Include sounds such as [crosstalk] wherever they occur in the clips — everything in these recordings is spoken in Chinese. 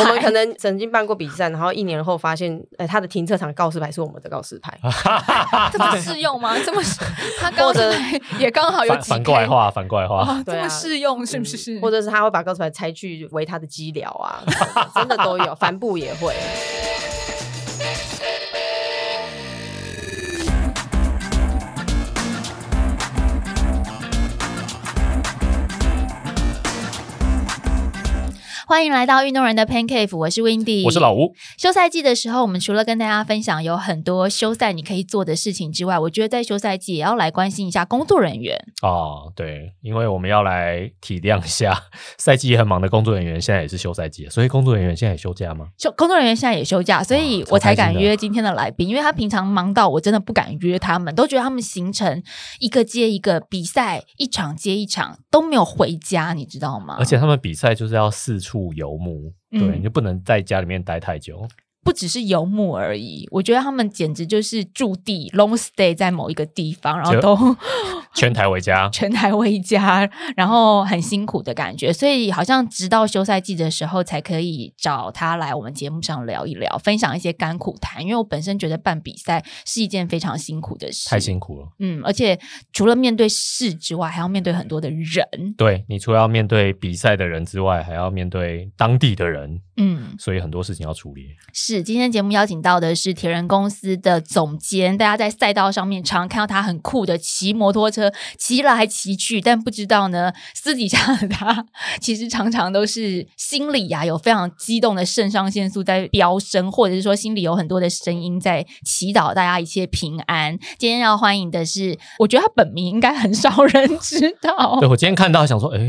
我们可能曾经办过比赛，然后一年后发现，呃，他的停车场告示牌是我们的告示牌，[laughs] 这么适用吗？这么 [laughs] 他告示牌也刚好有反反过来话，反过来画，这么适用是不是？或者是他会把告示牌拆去为他的机聊啊，真的都有，[laughs] 帆布也会。欢迎来到运动人的 Pan Cave，我是 Windy，我是老吴。休赛季的时候，我们除了跟大家分享有很多休赛你可以做的事情之外，我觉得在休赛季也要来关心一下工作人员哦。对，因为我们要来体谅一下赛季很忙的工作人员，现在也是休赛季，所以工作人员现在也休假吗？休工作人员现在也休假，所以我才敢约今天的来宾，因为他平常忙到我真的不敢约他们，都觉得他们行程一个接一个，比赛一场接一场都没有回家，你知道吗？而且他们比赛就是要四处。游牧，对，你就不能在家里面待太久。不只是游牧而已，我觉得他们简直就是驻地 long stay 在某一个地方，然后都 [laughs] 全台为家，[laughs] 全台为家，然后很辛苦的感觉。所以好像直到休赛季的时候，才可以找他来我们节目上聊一聊，分享一些甘苦谈。因为我本身觉得办比赛是一件非常辛苦的事，太辛苦了。嗯，而且除了面对事之外，还要面对很多的人。对你除了要面对比赛的人之外，还要面对当地的人。嗯，所以很多事情要处理。是今天节目邀请到的是铁人公司的总监，大家在赛道上面常看到他很酷的骑摩托车，骑来骑去，但不知道呢，私底下的他其实常常都是心里呀有非常激动的肾上腺素在飙升，或者是说心里有很多的声音在祈祷大家一切平安。今天要欢迎的是，我觉得他本名应该很少人知道。对我今天看到想说，哎，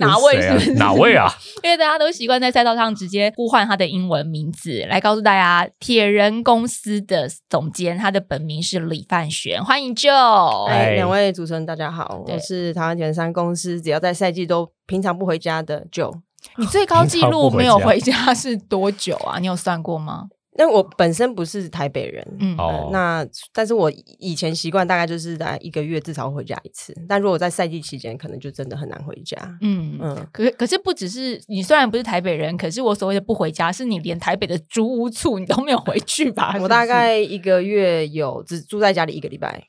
哪位是哪位啊？因为大家都习惯在赛道上直接。呼唤他的英文名字来告诉大家，铁人公司的总监，他的本名是李范玄。欢迎 Joe，哎，两位主持人大家好，我是台湾铁人三公司，只要在赛季都平常不回家的 Joe。你最高纪录没有回家是多久啊？你有算过吗？那我本身不是台北人，嗯，那但是我以前习惯大概就是在一个月至少回家一次，但如果在赛季期间，可能就真的很难回家。嗯嗯，可可是不只是你，虽然不是台北人，可是我所谓的不回家，是你连台北的租屋处你都没有回去吧？[laughs] 我大概一个月有只住在家里一个礼拜。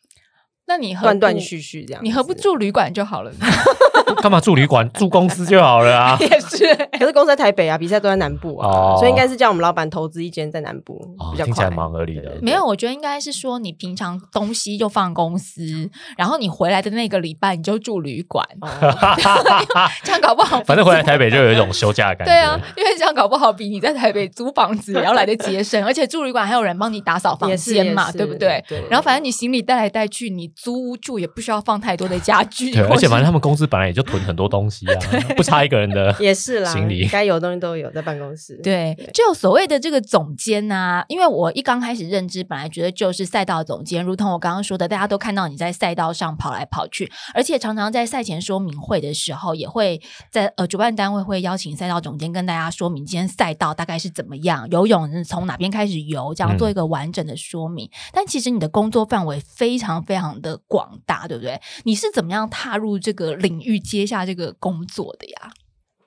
那你断断续续这样，你何不住旅馆就好了？[laughs] 干嘛住旅馆？住公司就好了啊！也是，可是公司在台北啊，比赛都在南部啊，所以应该是叫我们老板投资一间在南部，比较听起来蛮合理的。没有，我觉得应该是说你平常东西就放公司，然后你回来的那个礼拜你就住旅馆，[laughs] 这样搞不好。反正回来台北就有一种休假感。[laughs] 对啊，因为这样搞不好比你在台北租房子也要来的节省，而且住旅馆还有人帮你打扫房间嘛，对不对？然后反正你行李带来带去，你。租屋住也不需要放太多的家具，对，而且反正他们公司本来也就囤很多东西啊，[laughs] 不差一个人的也是啦，行李 [laughs] 该有的东西都有在办公室。对，就所谓的这个总监呢，因为我一刚开始认知，本来觉得就是赛道总监，如同我刚刚说的，大家都看到你在赛道上跑来跑去，而且常常在赛前说明会的时候，也会在呃主办单位会邀请赛道总监跟大家说明今天赛道大概是怎么样，游泳从哪边开始游，这样做一个完整的说明。但其实你的工作范围非常非常的。广大对不对？你是怎么样踏入这个领域，接下这个工作的呀？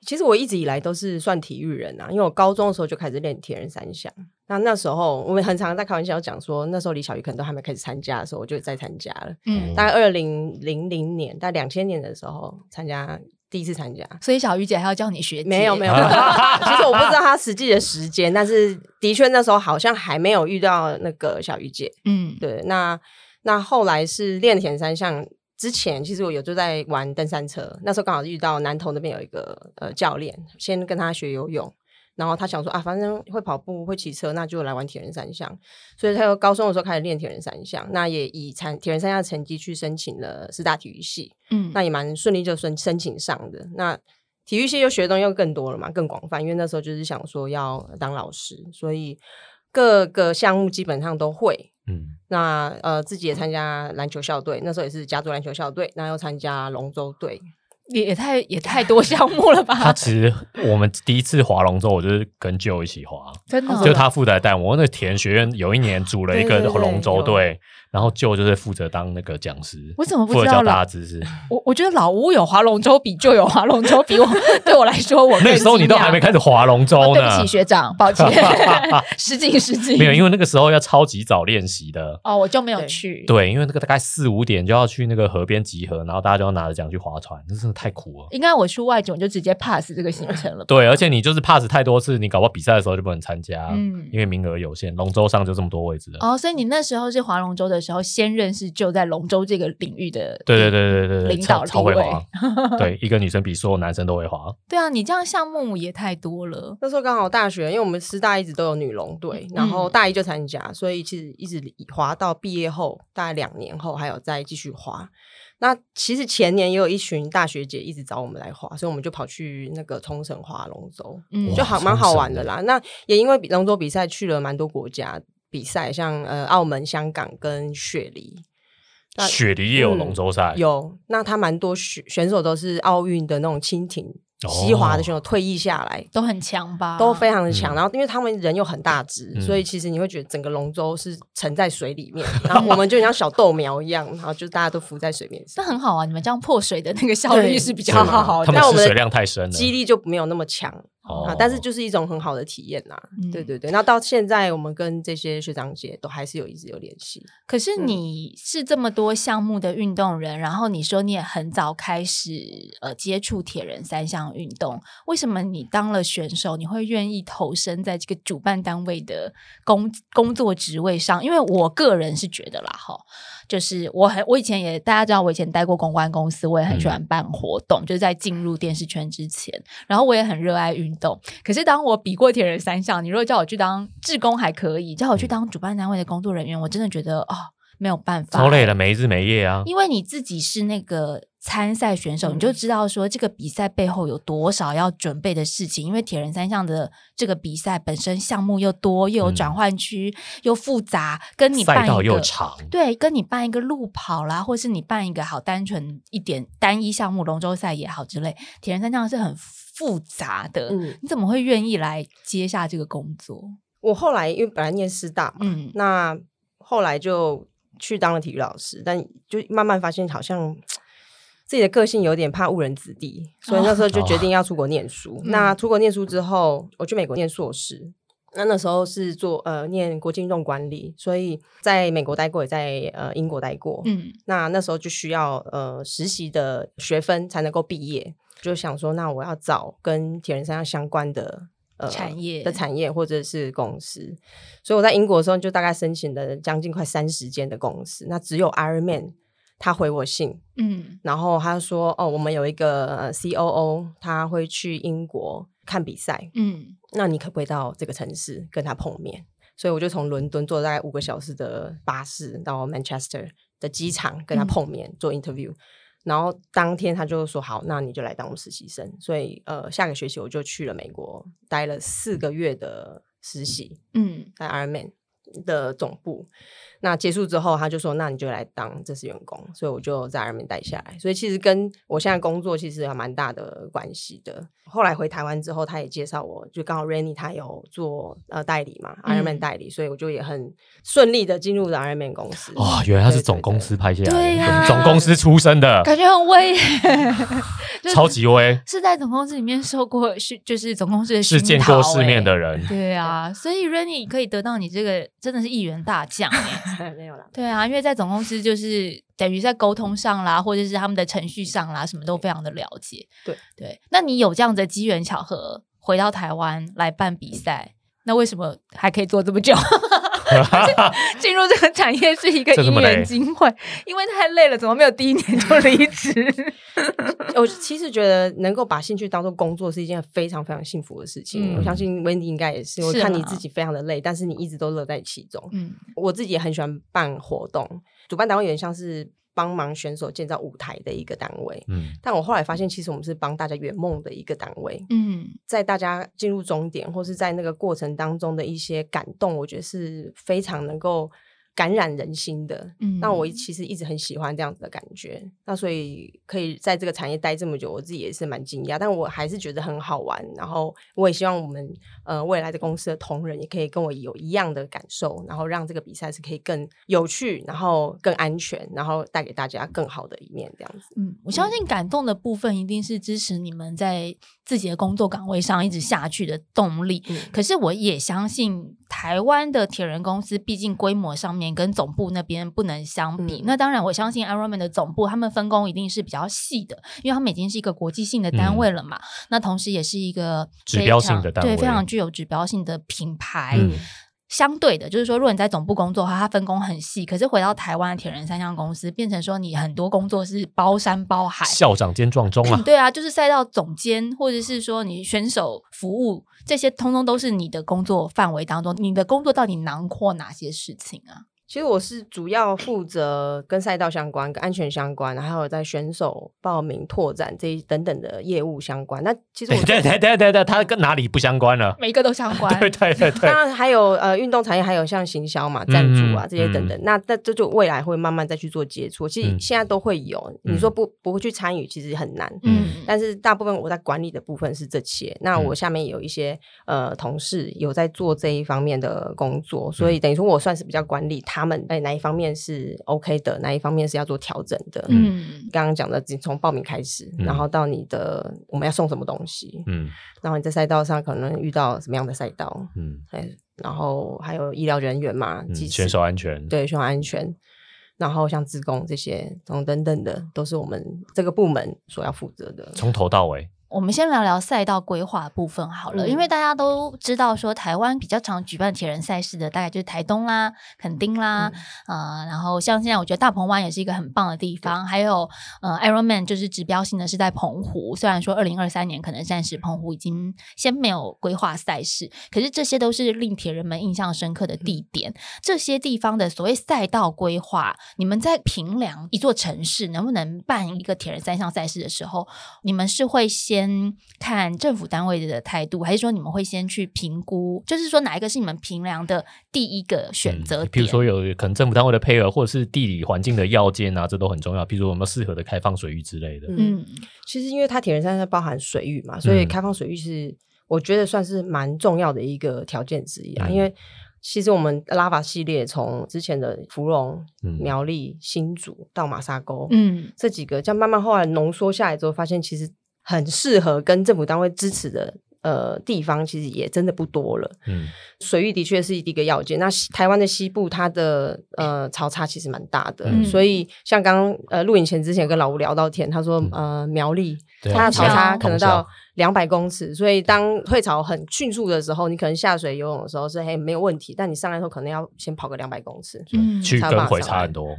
其实我一直以来都是算体育人啊，因为我高中的时候就开始练铁人三项。那那时候我们很常在开玩笑讲说，那时候李小鱼可能都还没开始参加的时候，我就在参加了。嗯，大概二零零零年，大概两千年的时候参加第一次参加。所以小鱼姐还要叫你学姐？没有没 [laughs] 有，其实我不知道她实际的时间，但是的确那时候好像还没有遇到那个小鱼姐。嗯，对，那。那后来是练田三项之前，其实我有就在玩登山车。那时候刚好遇到南投那边有一个呃教练，先跟他学游泳，然后他想说啊，反正会跑步会骑车，那就来玩铁人三项。所以他又高中的时候开始练铁人三项，那也以参铁人三项成绩去申请了四大体育系，嗯，那也蛮顺利就申申请上的。那体育系又学的东西又更多了嘛，更广泛，因为那时候就是想说要当老师，所以各个项目基本上都会。嗯，那呃，自己也参加篮球校队，那时候也是家族篮球校队，那又参加龙舟队。也太也太多项目了吧？他其实我们第一次划龙舟，我就是跟舅一起划，真的，就他负责带我。那铁人学院有一年组了一个龙舟队。然后舅就是负责当那个讲师，我怎么不知道大家知识？[laughs] 我我觉得老吴有划龙舟比舅有划龙舟比我 [laughs] 对我来说，我那时候你都还没开始划龙舟呢。对不起学长，抱歉，[laughs] 失敬失敬。没有，因为那个时候要超级早练习的。哦，我就没有去。对，因为那个大概四五点就要去那个河边集合，然后大家就要拿着桨去划船，那真的太苦了。应该我去外景就直接 pass 这个行程了。对，而且你就是 pass 太多次，你搞不好比赛的时候就不能参加，嗯，因为名额有限，龙舟上就这么多位置了。哦，所以你那时候是划龙舟的时候先认识。就在龙舟这个领域的，对对对对对领导超会滑，对一个女生比所有男生都会滑。对啊，你这样项目也太多了。那时候刚好大学，因为我们师大一直都有女龙队，然后大一就参加，所以其实一直滑到毕业后，大概两年后还有再继续滑。那其实前年也有一群大学姐一直找我们来滑，所以我们就跑去那个冲绳滑龙舟，嗯，就好蛮好玩的啦。那也因为比龙舟比赛去了蛮多国家比赛，像呃澳门、香港跟雪梨。雪梨也有龙舟赛，有那他蛮多选选手都是奥运的那种蜻蜓西华的选手，退役下来都很强吧，都非常的强。然后因为他们人又很大只，所以其实你会觉得整个龙舟是沉在水里面，[laughs] 然后我们就像小豆苗一样，然后就大家都浮在水面上。那很好啊，你们这样破水的那个效率是比较好，但我们水量太深了，肌力就没有那么强。啊，但是就是一种很好的体验呐，对对对。那到现在，我们跟这些学长姐都还是有一直有联系。可是你是这么多项目的运动人，然后你说你也很早开始呃接触铁人三项运动，为什么你当了选手，你会愿意投身在这个主办单位的工工作职位上？因为我个人是觉得啦，哈。就是我很，我以前也大家知道，我以前待过公关公司，我也很喜欢办活动，就是在进入电视圈之前，然后我也很热爱运动。可是当我比过铁人三项，你如果叫我去当志工还可以，叫我去当主办单位的工作人员，我真的觉得哦。没有办法，超累了，没日没夜啊！因为你自己是那个参赛选手，你就知道说这个比赛背后有多少要准备的事情。因为铁人三项的这个比赛本身项目又多，又有转换区，又复杂，跟你赛道又长，对，跟你办一个路跑啦，或是你办一个好单纯一点单一项目龙舟赛也好之类，铁人三项是很复杂的。嗯，你怎么会愿意来接下这个工作？我后来因为本来念师大嘛，嗯，那后来就。去当了体育老师，但就慢慢发现好像自己的个性有点怕误人子弟，所以那时候就决定要出国念书。那出国念书之后，我去美国念硕士。那那时候是做呃念国际运动管理，所以在美国待过，也在呃英国待过。嗯，那那时候就需要呃实习的学分才能够毕业，就想说那我要找跟铁人三项相关的。产业的产业或者是公司，所以我在英国的时候就大概申请了将近快三十间的公司，那只有 Ironman 他回我信，嗯，然后他说哦，我们有一个 COO，他会去英国看比赛，嗯，那你可不可以到这个城市跟他碰面？所以我就从伦敦坐大概五个小时的巴士到 Manchester 的机场跟他碰面做 interview。然后当天他就说好，那你就来当我们实习生。所以呃，下个学期我就去了美国，待了四个月的实习。嗯，在 Ironman 的总部。那结束之后，他就说：“那你就来当正式员工。”所以我就在那边待下来。所以其实跟我现在工作其实有蛮大的关系的。后来回台湾之后，他也介绍我，就刚好 Rainy 他有做呃代理嘛，Ironman 代理，所以我就也很顺利的进入了 Ironman 公司。哇，原来他是总公司派下来，对呀，总公司出身的，感觉很威，[laughs] 超级威，是在总公司里面受过训，就是总公司的是见过世面的人。对啊，所以 Rainy 可以得到你这个真的是一员大将。[laughs] 没有了，对啊，因为在总公司就是等于在沟通上啦，或者是他们的程序上啦，什么都非常的了解。对对，那你有这样的机缘巧合回到台湾来办比赛，那为什么还可以做这么久？[laughs] 进入这个产业是一个因缘机会，因为太累了，怎么没有第一年就离职？[laughs] 我其实觉得能够把兴趣当做工作是一件非常非常幸福的事情。我相信 Wendy 应该也是，我看你自己非常的累，但是你一直都乐在其中。嗯，我自己也很喜欢办活动，主办单位有点像是。帮忙选手建造舞台的一个单位，嗯，但我后来发现，其实我们是帮大家圆梦的一个单位，嗯，在大家进入终点或是在那个过程当中的一些感动，我觉得是非常能够感染人心的。嗯，那我其实一直很喜欢这样子的感觉。那所以可以在这个产业待这么久，我自己也是蛮惊讶，但我还是觉得很好玩。然后我也希望我们呃未来的公司的同仁也可以跟我有一样的感受，然后让这个比赛是可以更有趣，然后更安全，然后带给大家更好的一面。这样子，嗯，我相信感动的部分一定是支持你们在自己的工作岗位上一直下去的动力。可是我也相信台湾的铁人公司，毕竟规模上面跟总部那边不能相比。那当然，我相信 Ironman 的总部他们分工一定是比较细的，因为他们已经是一个国际性的单位了嘛。那同时也是一个指标性的单位，对，非常具有指标性的品牌。相对的，就是说，如果你在总部工作的话，它分工很细。可是回到台湾铁人三项公司，变成说你很多工作是包山包海，校长兼撞钟啊。对啊，就是赛道总监，或者是说你选手服务，这些通通都是你的工作范围当中。你的工作到底囊括哪些事情啊？其实我是主要负责跟赛道相关、跟安全相关，还有在选手报名、拓展这一等等的业务相关。那其实 [laughs] 对对对对对，它跟哪里不相关了？每一个都相 [laughs] 关。对对对对。当然还有呃运动产业，还有像行销嘛、赞助啊这些等等。那那这就未来会慢慢再去做接触。其实现在都会有。你说不不会去参与，其实很难。嗯。但是大部分我在管理的部分是这些。那我下面有一些呃同事有在做这一方面的工作，所以等于说我算是比较管理他。他们哎，哪一方面是 OK 的，哪一方面是要做调整的？嗯，刚刚讲的，从报名开始，然后到你的我们要送什么东西，嗯，然后你在赛道上可能遇到什么样的赛道，嗯，哎，然后还有医疗人员嘛，选手安全，对，选手安全，然后像自工这些，等等等的，都是我们这个部门所要负责的，从头到尾。我们先聊聊赛道规划部分好了，因为大家都知道说台湾比较常举办铁人赛事的，大概就是台东啦、垦丁啦，呃，然后像现在我觉得大鹏湾也是一个很棒的地方，还有呃，Ironman 就是指标性的是在澎湖，虽然说二零二三年可能暂时澎湖已经先没有规划赛事，可是这些都是令铁人们印象深刻的地点。这些地方的所谓赛道规划，你们在平量一座城市能不能办一个铁人三项赛事的时候，你们是会先。先看政府单位的态度，还是说你们会先去评估？就是说哪一个是你们评量的第一个选择？比如说有可能政府单位的配合，或者是地理环境的要件啊，这都很重要。比如说有没有适合的开放水域之类的？嗯，其实因为它铁人山是包含水域嘛，所以开放水域是我觉得算是蛮重要的一个条件之一啊。因为其实我们拉法系列从之前的芙蓉、苗栗、新竹到马沙沟，嗯，这几个，这样慢慢后来浓缩下来之后，发现其实。很适合跟政府单位支持的呃地方，其实也真的不多了。嗯，水域的确是第一个要件。那台湾的西部，它的呃潮差其实蛮大的，所以像刚刚呃录影前之前跟老吴聊到天，他说呃苗栗它的潮差可能到两百公尺，所以当退潮很迅速的时候，你可能下水游泳的时候是嘿没有问题，但你上来后可能要先跑个两百公尺，嗯，去跟回差很多。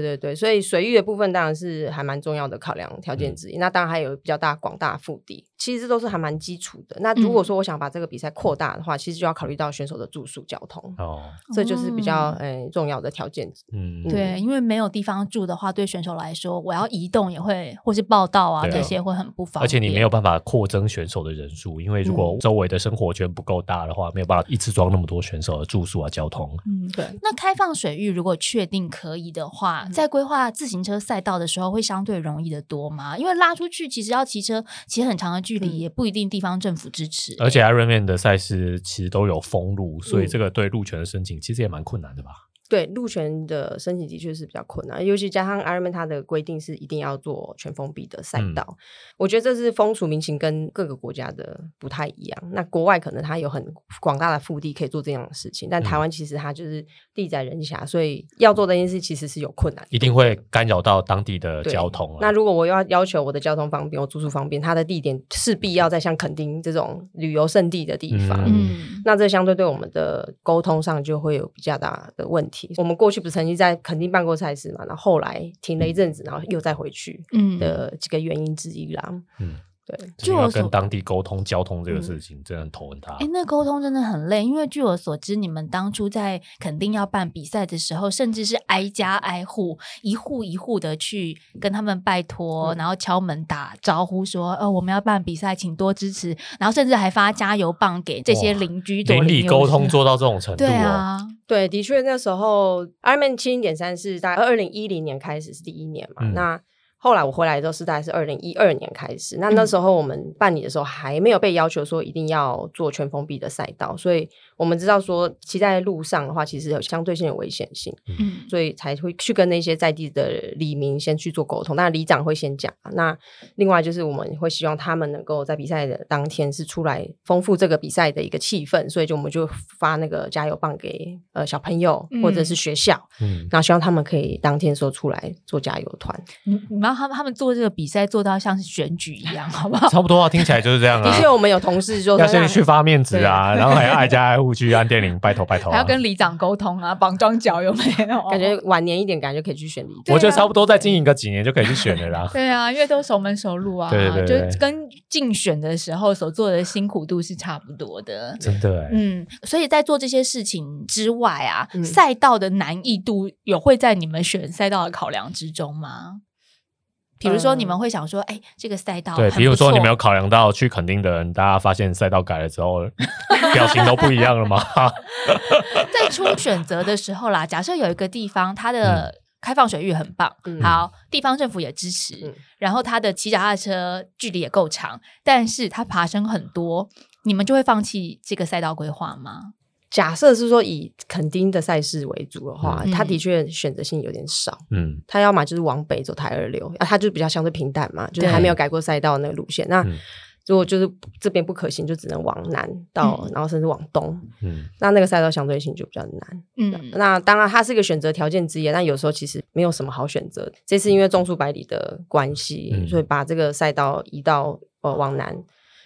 对对对，所以水域的部分当然是还蛮重要的考量条件之一。那当然还有比较大广大腹地。其实这都是还蛮基础的。那如果说我想把这个比赛扩大的话，其实就要考虑到选手的住宿、交通哦，这就是比较诶重要的条件。嗯，对，因为没有地方住的话，对选手来说，我要移动也会或是报道啊这些会很不方便。而且你没有办法扩增选手的人数，因为如果周围的生活圈不够大的话，没有办法一次装那么多选手的住宿啊、交通。嗯，对。那开放水域如果确定可以的话，在规划自行车赛道的时候，会相对容易的多吗？因为拉出去其实要骑车骑很长的距。距离也不一定地方政府支持，而且 Ironman 的赛事其实都有封路，所以这个对路权的申请其实也蛮困难的吧。对路权的申请的确是比较困难，尤其加上 Ironman 它的规定是一定要做全封闭的赛道，我觉得这是风俗民情跟各个国家的不太一样。那国外可能它有很广大的腹地可以做这样的事情，但台湾其实它就是地窄人狭，所以要做这件事其实是有困难，一定会干扰到当地的交通。那如果我要要求我的交通方便，我住宿方便，它的地点势必要在像垦丁这种旅游胜地的地方，嗯，那这相对对我们的沟通上就会有比较大的问题。我们过去不是曾经在垦丁办过赛事嘛？然后后来停了一阵子，然后又再回去的几个原因之一啦。嗯，对，就要跟当地沟通交通这个事情，真的很头很大。哎，那沟通真的很累，因为据我所知，你们当初在肯定要办比赛的时候，甚至是挨家挨户、一户一户的去跟他们拜托，然后敲门打招呼，说：“呃，我们要办比赛，请多支持。”然后甚至还发加油棒给这些邻居，邻里沟通做到这种程度。对啊，对，的确那时候 Ironman 七零点三是在二零一零年开始是第一年嘛，那。后来我回来的时候是大概是二零一二年开始，那那时候我们办理的时候还没有被要求说一定要做全封闭的赛道，所以我们知道说骑在路上的话，其实有相对性有危险性，嗯，所以才会去跟那些在地的李民先去做沟通。那里长会先讲，那另外就是我们会希望他们能够在比赛的当天是出来丰富这个比赛的一个气氛，所以就我们就发那个加油棒给呃小朋友或者是学校，嗯，然后希望他们可以当天说出来做加油团，你，然后。他们他们做这个比赛做到像是选举一样，好不好？差不多啊，听起来就是这样啊。的确，我们有同事就要先去发面子啊，然后还要挨家挨户去按电铃，拜托拜托，还要跟里长沟通啊，绑装脚有没有？感觉晚年一点，感觉可以去选里长。我觉得差不多再经营个几年就可以去选了啦。[laughs] 对啊，因为都熟门熟路啊，对对对，就跟竞选的时候所做的辛苦度是差不多的。真的，嗯，所以在做这些事情之外啊，赛道的难易度有会在你们选赛道的考量之中吗？比如说，你们会想说，哎，这个赛道对，比如说你们有考量到去垦丁的人，大家发现赛道改了之后，表情都不一样了吗？[laughs] 在出选择的时候啦，假设有一个地方，它的开放水域很棒，好，地方政府也支持，然后它的骑脚踏车距离也够长，但是它爬升很多，你们就会放弃这个赛道规划吗？假设是说以垦丁的赛事为主的话，它的确选择性有点少。嗯，它要么就是往北走台二流，啊，它就比较相对平淡嘛，就是还没有改过赛道那个路线。那如果就是这边不可行，就只能往南到，然后甚至往东。嗯，那那个赛道相对性就比较难。嗯，那当然它是一个选择条件之一，但有时候其实没有什么好选择。这次因为种树百里的关系，所以把这个赛道移到呃往南。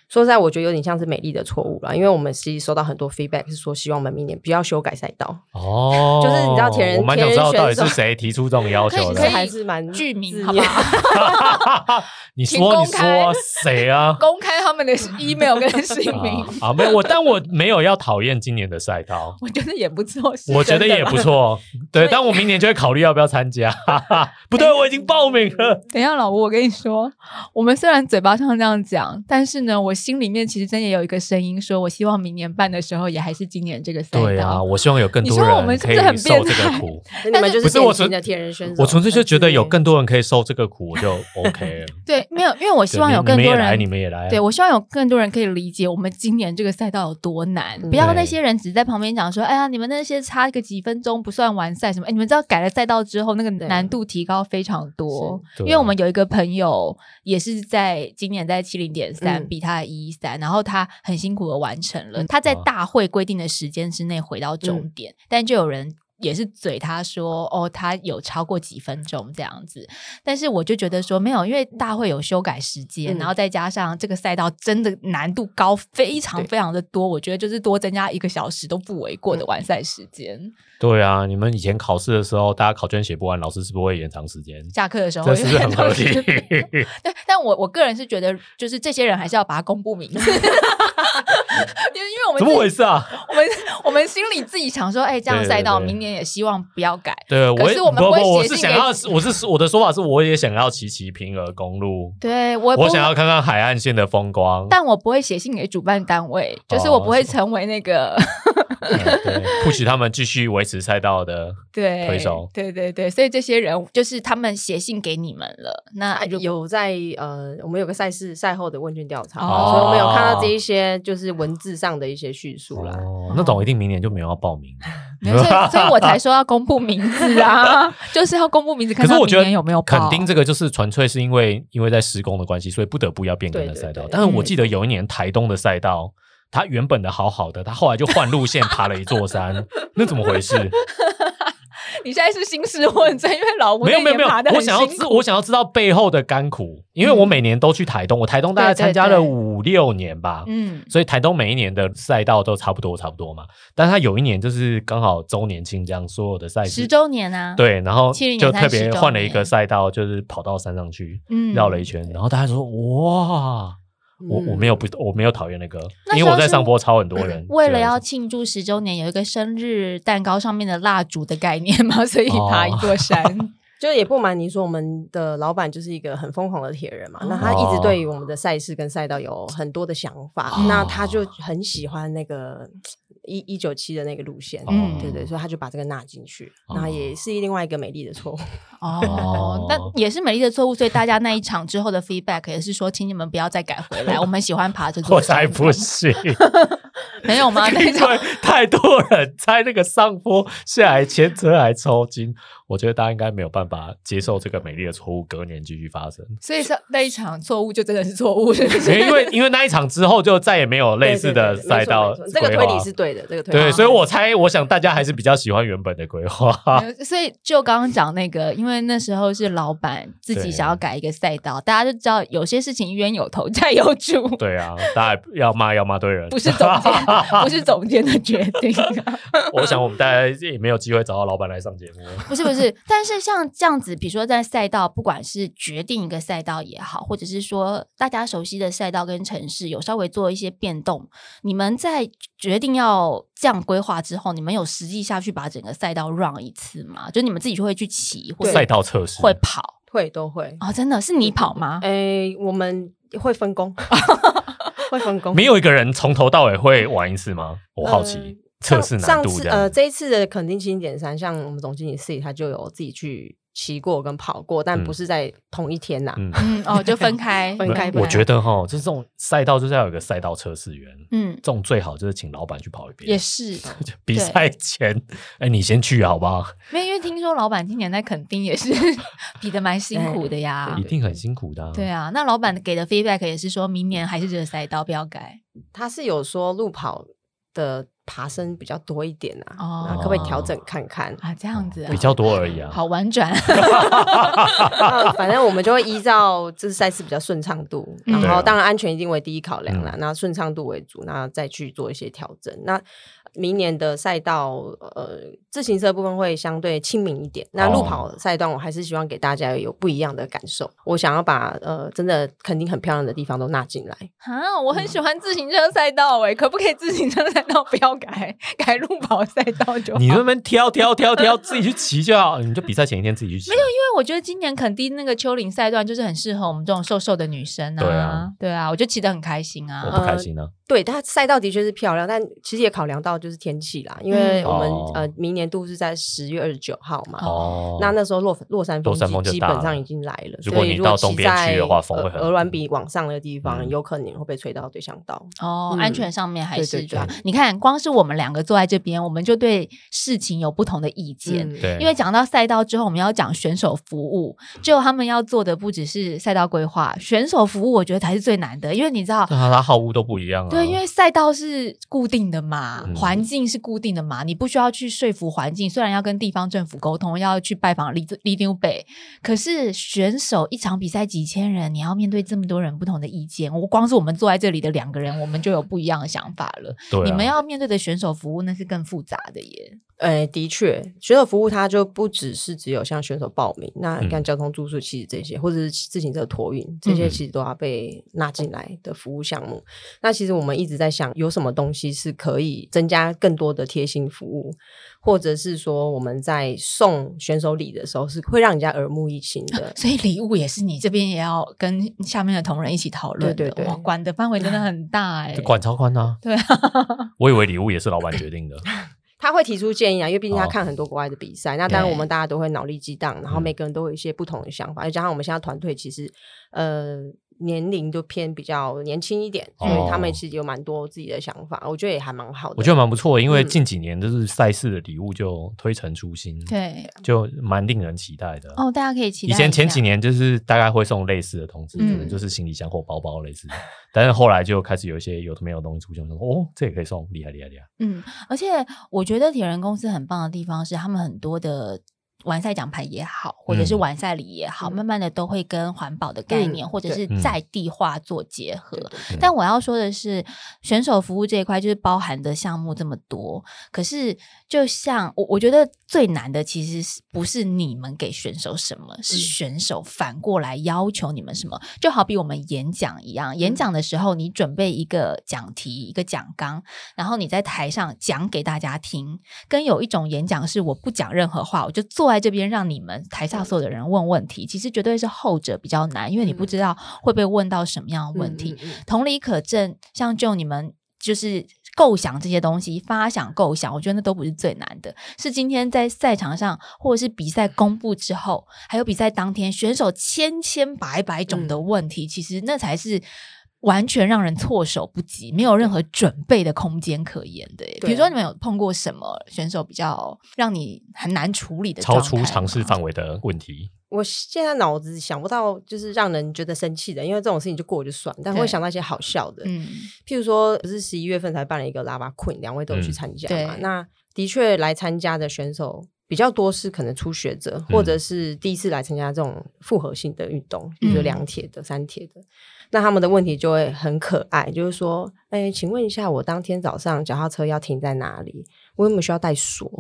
说实在，我觉得有点像是美丽的错误了，因为我们其实收到很多 feedback，是说希望我们明年不要修改赛道。哦，就是你知道，田人，我蛮想知道到底是谁提出这种要求的，还是蛮具名，好不好？[laughs] 你说，你说谁啊？[laughs] 公开他们的 email 跟姓名啊？没有我，但我没有要讨厌今年的赛道，[laughs] 我觉得也不错。我觉得也不错，对。但我明年就会考虑要不要参加。不对，我已经报名了。等一下，老吴，我跟你说，我们虽然嘴巴上这样讲，但是呢，我心里面其实真的有一个声音，说我希望明年办的时候也还是今年这个赛道。对啊，我希望有更多人可以受这个苦。[laughs] 你们就是典型的天人选手。我纯粹就觉得有更多人可以受这个苦，我就 [laughs] OK 了。对。没有，因为我希望有更多人，你们也来。对我希望有更多人可以理解我们今年这个赛道有多难。不要那些人只在旁边讲说：“哎呀，你们那些差个几分钟不算完赛什么？”哎，你们知道改了赛道之后，那个难度提高非常多。因为我们有一个朋友也是在今年在七零点三比他的一三，然后他很辛苦的完成了。他在大会规定的时间之内回到终点，但就有人。也是嘴他说哦，他有超过几分钟这样子，但是我就觉得说没有，因为大会有修改时间，然后再加上这个赛道真的难度高，非常非常的多，我觉得就是多增加一个小时都不为过的完赛时间。对啊，你们以前考试的时候，大家考卷写不完，老师是不会延长时间。下课的时候，这是很合理？[laughs] 对，但我我个人是觉得，就是这些人还是要把它公布名字，[laughs] [laughs] 因为因为我们怎么回事啊？我们我们心里自己想说，哎，这样赛道明年也希望不要改。对，可是我们不不，我是想要，我是我的说法是，我也想要骑骑平和公路。[laughs] 对我，我想要看看海岸线的风光，但我不会写信给主办单位，就是我不会成为那个。对，不许他们继续维持赛道的 [laughs] 推手。对对对，所以这些人就是他们写信给你们了。那有在呃，我们有个赛事赛后的问卷调查，所以我们有看到这一些就是文字上的一些叙述啦。哦，那种一定明年就没有要报名，所以 [laughs] 所以我才说要公布名字啊，[laughs] 就是要公布名字。可是我觉得有没有肯定这个就是纯粹是因为因为在施工的关系，所以不得不要变更的赛道。但是我记得有一年台东的赛道。他原本的好好的，他后来就换路线爬了一座山，[laughs] 那怎么回事？[laughs] 你现在是兴师问罪，因为老吴没有没有没有，我想要知我想要知道背后的甘苦，因为我每年都去台东，我台东大概参加了五六年吧，嗯，所以台东每一年的赛道都差不多差不多嘛，但他有一年就是刚好周年庆这样，所有的赛事十周年啊，对，然后就特别换了一个赛道，就是跑到山上去，嗯，绕了一圈，然后大家说哇。我我没有不我没有讨厌那个，因为我在上坡超很多人。[clears throat] 为了要庆祝十周年，有一个生日蛋糕上面的蜡烛的概念嘛，[laughs] 所以爬一座山。[laughs] 就也不瞒您说，我们的老板就是一个很疯狂的铁人嘛，那他一直对于我们的赛事跟赛道有很多的想法，那他就很喜欢那个。一一九七的那个路线，嗯，对对，所以他就把这个纳进去，那也是另外一个美丽的错误 [laughs] 哦。那也是美丽的错误，所以大家那一场之后的 feedback 也是说，请你们不要再改回来。[laughs] 我们喜欢爬这座山，我才不信，[laughs] 没有吗？[laughs] 因为太多人在那个上坡下来前车还抽筋。我觉得大家应该没有办法接受这个美丽的错误，隔年继续发生。所以说那一场错误就真的是错误，是不是？因为因为那一场之后就再也没有类似的赛道。这个推理是对的，这个推理对，所以我猜，我想大家还是比较喜欢原本的规划。[laughs] 所以就刚刚讲那个，因为那时候是老板自己想要改一个赛道，大家就知道有些事情冤有头债有主。对啊，大家要骂要骂对人，不是总监，[laughs] 不是总监的决定。[laughs] 我想我们大家也没有机会找到老板来上节目。不是不是，但是像。像这样子，比如说在赛道，不管是决定一个赛道也好，或者是说大家熟悉的赛道跟城市有稍微做一些变动，你们在决定要这样规划之后，你们有实际下去把整个赛道 run 一次吗？就你们自己就会去骑，或赛道测试，会跑，会都会哦，真的是你跑吗？哎，我们会分工，[laughs] [laughs] 会分工，没有一个人从头到尾会玩一次吗？[laughs] 我好奇。测试难度呃，这一次的肯定清点三，像我们总经理 C，他就有自己去骑过跟跑过，但不是在同一天呐。嗯哦，就分 [laughs] 开分开。我觉得哈，就是这种赛道就是要有个赛道测试员。嗯，这种最好就是请老板去跑一遍。也是 [laughs] 比赛前，哎，你先去好不好？[laughs] 没有，因为听说老板今年在肯定也是比的蛮辛苦的呀，一定很辛苦的。对啊，那老板给的 feedback 也是说明年还是这个赛道不要改。他是有说路跑的。爬升比较多一点啊，可不可以调整看看啊？这样子比较多而已啊，好婉转。[laughs] 反正我们就会依照这赛事比较顺畅度，然后当然安全一定为第一考量啦，那顺畅度为主，那再去做一些调整。那明年的赛道，呃，自行车部分会相对亲民一点。那路跑赛段，我还是希望给大家有不一样的感受。我想要把呃，真的肯定很漂亮的地方都纳进来。啊，我很喜欢自行车赛道哎，可不可以自行车赛道不要改，改路跑赛道就？你那边挑挑挑挑，自己去骑就好。你就比赛前一天自己去骑。没有，因为我觉得今年肯定那个丘陵赛段就是很适合我们这种瘦瘦的女生啊。对啊，对啊，我就骑得很开心啊。我不开心啊。对，它赛道的确是漂亮，但其实也考量到就是天气啦，因为我们呃明年度是在十月二十九号嘛，哦，那那时候落落山风基本上已经来了，如果你到东边去的话，风会很鹅卵比往上的地方，有可能会被吹到对向道。哦，安全上面还是主要。你看，光是我们两个坐在这边，我们就对事情有不同的意见。对，因为讲到赛道之后，我们要讲选手服务，就他们要做的不只是赛道规划，选手服务我觉得才是最难的，因为你知道，他好物都不一样。对，因为赛道。是固定的嘛，环境是固定的嘛，你不需要去说服环境。虽然要跟地方政府沟通，要去拜访利利丢北，可是选手一场比赛几千人，你要面对这么多人不同的意见。我光是我们坐在这里的两个人，我们就有不一样的想法了。你们要面对的选手服务，那是更复杂的耶。哎，的确，选手服务它就不只是只有像选手报名，那你看交通住宿其实这些，或者是自行车托运这些，其实都要被纳进来的服务项目。那其实我们一直在想，有什么东西是可以增加更多的贴心服务，或者是说我们在送选手礼的时候，是会让人家耳目一新的。所以礼物也是你这边也要跟下面的同仁一起讨论的，哇，管的范围真的很大哎，[laughs] 管超宽啊。对啊，[laughs] 我以为礼物也是老板决定的。他会提出建议啊，因为毕竟他看很多国外的比赛。那当然，我们大家都会脑力激荡，然后每个人都有一些不同的想法。再加上我们现在团队其实，呃。年龄就偏比较年轻一点，所以他们其实有蛮多自己的想法，我觉得也还蛮好的。我觉得蛮不错，因为近几年就是赛事的礼物就推陈出新，对，就蛮令人期待的。哦，大家可以期待。以前前几年就是大概会送类似的通知，可能就是行李箱或包包类似，但是后来就开始有一些有的没有东西出现，说哦，这也可以送，厉害厉害厉害。嗯，而且我觉得铁人公司很棒的地方是他们很多的。完赛奖牌也好，或者是完赛礼也好，慢慢的都会跟环保的概念或者是在地化做结合。但我要说的是，选手服务这一块就是包含的项目这么多，可是就像我我觉得最难的其实是不是你们给选手什么，是选手反过来要求你们什么？就好比我们演讲一样，演讲的时候你准备一个讲题、一个讲纲，然后你在台上讲给大家听，跟有一种演讲是我不讲任何话，我就坐在这边让你们台下所有的人问问题。其实绝对是后者比较难，因为你不知道会被问到什么样的问题。同理可证，像就你们就是构想这些东西、发想构想，我觉得那都不是最难的，是今天在赛场上或者是比赛公布之后，还有比赛当天选手千千百百种的问题，其实那才是。完全让人措手不及，没有任何准备的空间可言的。比如说，你们有碰过什么选手比较让你很难处理的、超出尝试范围的问题？我现在脑子想不到，就是让人觉得生气的，因为这种事情就过就算，但会想到一些好笑的。嗯，譬如说，不是十一月份才办了一个拉巴困，两位都有去参加嘛？那的确来参加的选手比较多，是可能初学者，或者是第一次来参加这种复合性的运动，比如两铁的、三铁的。那他们的问题就会很可爱，就是说，哎，请问一下，我当天早上脚踏车要停在哪里？我有没有需要带锁？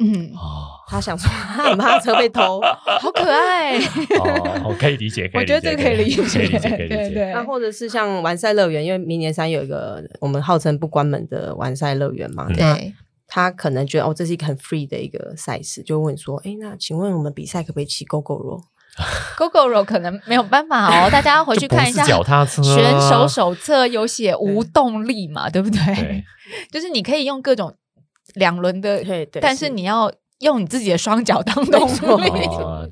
嗯，哦，他想说，他怕车被偷，[laughs] 好可爱。[laughs] 哦，可以理解，我觉得这个可以理解，可以理解，可以理解。[laughs] 那或者是像完赛乐园，因为明年三有一个我们号称不关门的完赛乐园嘛，对，他可能觉得哦，这是一个很 free 的一个赛事，就问说，哎，那请问我们比赛可不可以骑 GO [laughs] GO roll？Go Go Ro 可能没有办法哦，大家要回去看一下选手手册有写无动力嘛，对不对？[laughs] 就是你可以用各种两轮的，对对但是你要用你自己的双脚当动力。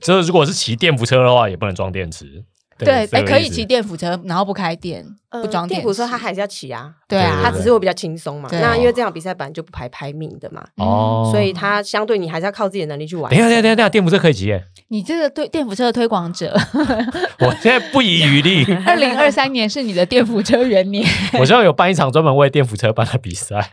这如果是骑电扶车的话，也不能装电池。对，哎，可以骑电扶车，然后不开电，不装电扶车，他还是要骑啊。对啊，他只是会比较轻松嘛。那因为这样比赛本来就不排排名的嘛，哦，所以他相对你还是要靠自己的能力去玩。等下，等下，等下，电扶车可以骑耶？[laughs] 你这个对电扶车的推广者，[laughs] 我现在不遗余力。[laughs] 二零二三年是你的电扶车元年，我希望有办一场专门为电扶车办的比赛。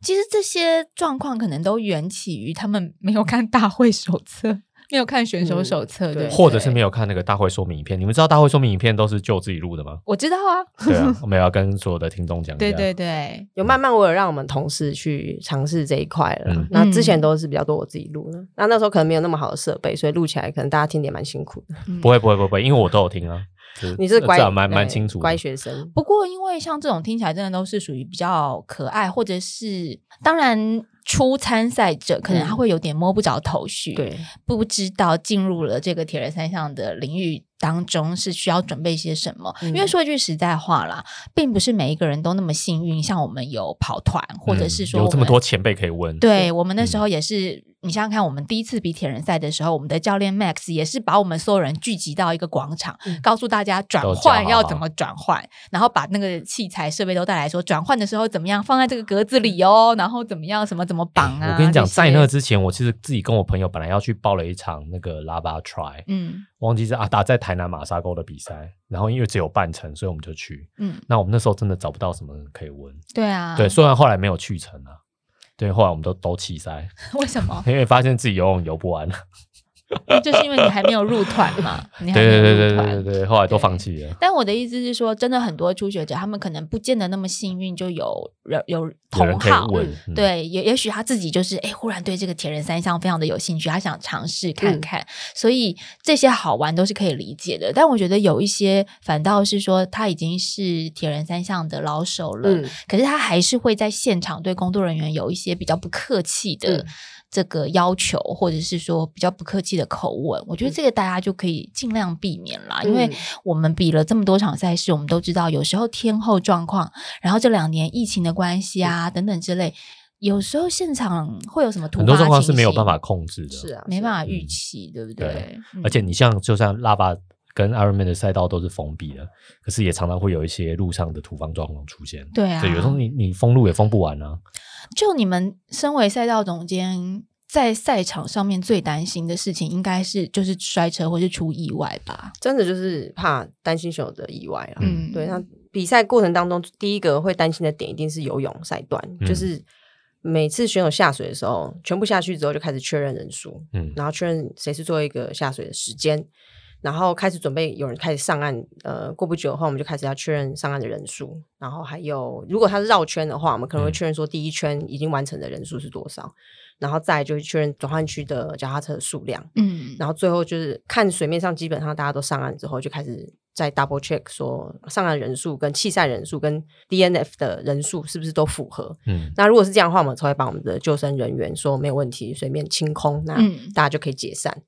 其实这些状况可能都缘起于他们没有看大会手册。没有看选手手册，对，或者是没有看那个大会说明影片。你们知道大会说明影片都是就自己录的吗？我知道啊，对啊，[laughs] 我们要跟所有的听众讲。对对对，有慢慢我有让我们同事去尝试这一块了。那之前都是比较多我自己录的，那那时候可能没有那么好的设备，所以录起来可能大家听也蛮辛苦的。不会不会不会，因为我都有听啊。你是乖，蛮蛮清楚，乖学生。不过因为像这种听起来真的都是属于比较可爱，或者是当然。初参赛者可能他会有点摸不着头绪，对，不知道进入了这个铁人三项的领域。当中是需要准备些什么？因为说一句实在话啦，并不是每一个人都那么幸运，像我们有跑团，或者是说有这么多前辈可以问。对我们那时候也是，你想想看，我们第一次比铁人赛的时候，我们的教练 Max 也是把我们所有人聚集到一个广场，告诉大家转换要怎么转换，然后把那个器材设备都带来说，转换的时候怎么样放在这个格子里哦，然后怎么样什么怎么绑啊？我跟你讲，在那之前，我其实自己跟我朋友本来要去报了一场那个拉巴 try，嗯。忘记是阿达在台南马沙沟的比赛，然后因为只有半程，所以我们就去。嗯，那我们那时候真的找不到什么人可以问。对啊，对，虽然后来没有去成啊，对，后来我们都都弃赛。[laughs] 为什么？[laughs] 因为发现自己游泳游不完。[laughs] 就是因为你还没有入团嘛，对对对对对对对，后来都放弃了。但我的意思是说，真的很多初学者，他们可能不见得那么幸运，就有有有同好。对，也也许他自己就是哎，忽然对这个铁人三项非常的有兴趣，他想尝试看看。所以这些好玩都是可以理解的。但我觉得有一些反倒是说，他已经是铁人三项的老手了，可是他还是会在现场对工作人员有一些比较不客气的。这个要求，或者是说比较不客气的口吻，我觉得这个大家就可以尽量避免啦。因为我们比了这么多场赛事，我们都知道有时候天后状况，然后这两年疫情的关系啊等等之类，有时候现场会有什么突发很多状况是没有办法控制的，是啊，没办法预期，对不对？而且你像就算拉巴跟 Ironman 的赛道都是封闭的，可是也常常会有一些路上的土方状况出现。对啊，有时候你你封路也封不完啊。就你们身为赛道总监，在赛场上面最担心的事情，应该是就是摔车或是出意外吧？真的就是怕担心选手的意外了。嗯，对。那比赛过程当中，第一个会担心的点一定是游泳赛段，就是每次选手下水的时候，全部下去之后就开始确认人数，嗯，然后确认谁是做一个下水的时间，然后开始准备有人开始上岸。呃，过不久的话，我们就开始要确认上岸的人数，然后还有如果他是绕圈的话，我们可能会确认说第一圈已经完成的人数是多少，然后再就是确认转换区的脚踏车的数量，嗯，然后最后就是看水面上基本上大家都上岸之后，就开始。在 double check 说上岸人数跟弃赛人数跟 DNF 的人数是不是都符合？嗯，那如果是这样的话，我们才会把我们的救生人员说没有问题，水面清空，那大家就可以解散。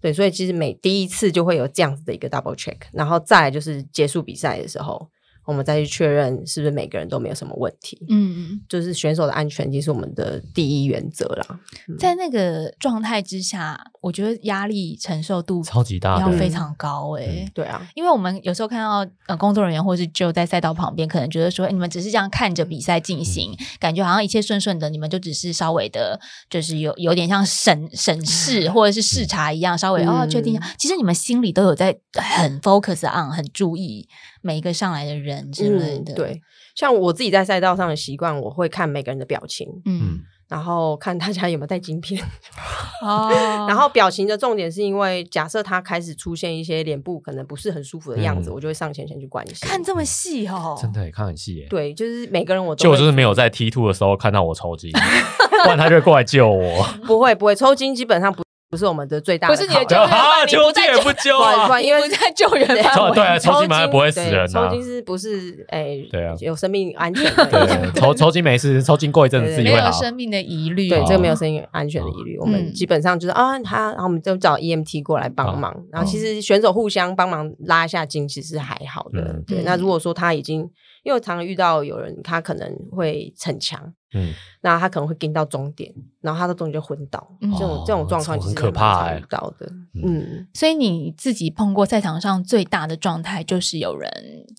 对，所以其实每第一次就会有这样子的一个 double check，然后再来就是结束比赛的时候。我们再去确认是不是每个人都没有什么问题。嗯，就是选手的安全，其实我们的第一原则啦。在那个状态之下，我觉得压力承受度超级大，要非常高哎。对啊，因为我们有时候看到呃工作人员或是就在赛道旁边，可能觉得说，你们只是这样看着比赛进行，感觉好像一切顺顺的，你们就只是稍微的，就是有有点像审审视或者是视察一样，稍微哦确定一下。其实你们心里都有在很 focus on，很注意。每一个上来的人之类的，对，像我自己在赛道上的习惯，我会看每个人的表情，嗯，然后看大家有没有带晶片，[laughs] 哦，然后表情的重点是因为假设他开始出现一些脸部可能不是很舒服的样子，我就会上前先去关心。看这么细哦，真的看很细耶。对，就是每个人我就就是没有在 T two 的时候看到我抽筋，[laughs] 不然他就过来救我。不会不会，抽筋基本上不。不是我们的最大，不是你的救援，抽筋也不救啊，[laughs] 因为在救援范围。对，抽筋本来不会死人抽筋是不是？哎，对啊，有生命安全。对，抽抽筋没事，抽筋过一阵子自己会好。没有生命的疑虑，对，这个没有生命安全的疑虑。我们基本上就是啊，他，然后我们就找 EMT 过来帮忙。然后其实选手互相帮忙拉一下筋，其实还好的。对，那如果说他已经。因为常常遇到有人，他可能会逞强，嗯，那他可能会跟到终点，然后他的终点就昏倒，这种这种状况很可怕，遇到的，嗯。所以你自己碰过赛场上最大的状态，就是有人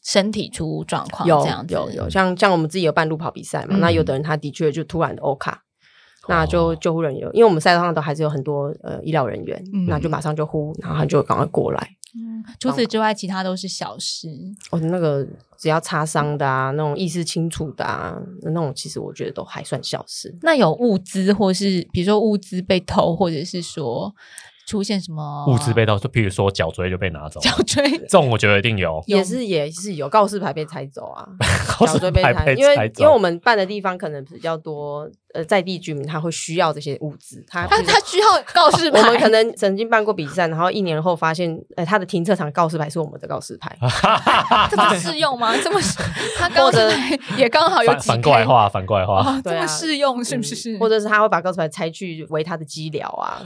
身体出状况，有这样有有，像像我们自己有办路跑比赛嘛，那有的人他的确就突然的 O 卡，那就救护人员，因为我们赛道上都还是有很多呃医疗人员，那就马上就呼，然后他就赶快过来。嗯，除此之外，其他都是小事。哦，那个只要擦伤的啊，那种意识清楚的啊，那种其实我觉得都还算小事。那有物资，或是比如说物资被偷，或者是说。出现什么物资被盗？就比如说脚锥就被拿走，[laughs] 脚锥这种我觉得一定有，也是也是有告示牌被拆走啊，[laughs] 脚锥被拆，因为因为我们办的地方可能比较多。呃，在地居民他会需要这些物资，他他他需要告示牌。我们可能曾经办过比赛，然后一年后发现，呃，他的停车场告示牌是我们的告示牌，[laughs] 这么适用吗？这么 [laughs] 他告示牌也刚好有反过来画，反过来画，这么适用是不是？或者是他会把告示牌拆去为他的机疗啊，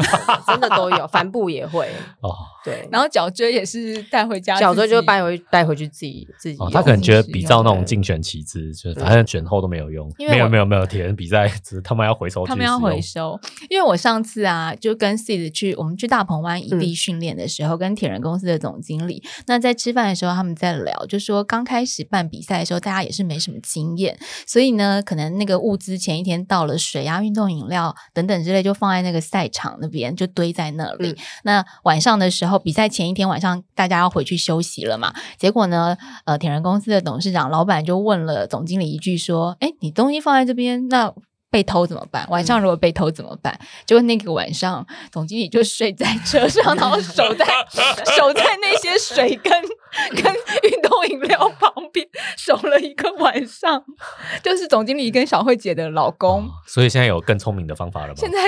真的都有，帆布也会 [laughs] 哦。对，然后脚锥也是带回家，脚锥就搬回带回去自己自己。他可能觉得比照那种竞选旗帜，就是反正选后都没有用，没有没有没有铁人比赛。他们要回收，他们要回收。因为我上次啊，就跟 Sid 去，我们去大鹏湾异地训练的时候，跟铁人公司的总经理，那在吃饭的时候，他们在聊，就说刚开始办比赛的时候，大家也是没什么经验，所以呢，可能那个物资前一天到了，水啊、运动饮料等等之类，就放在那个赛场那边，就堆在那里。那晚上的时候，比赛前一天晚上，大家要回去休息了嘛？结果呢，呃，铁人公司的董事长、老板就问了总经理一句，说：“哎，你东西放在这边，那？”被偷怎么办？晚上如果被偷怎么办？结果那个晚上，总经理就睡在车上，然后守在 [laughs] 守在那些水跟 [laughs] 跟运动饮料旁边守了一个晚上。就是总经理跟小慧姐的老公。所以现在有更聪明的方法了吗？现在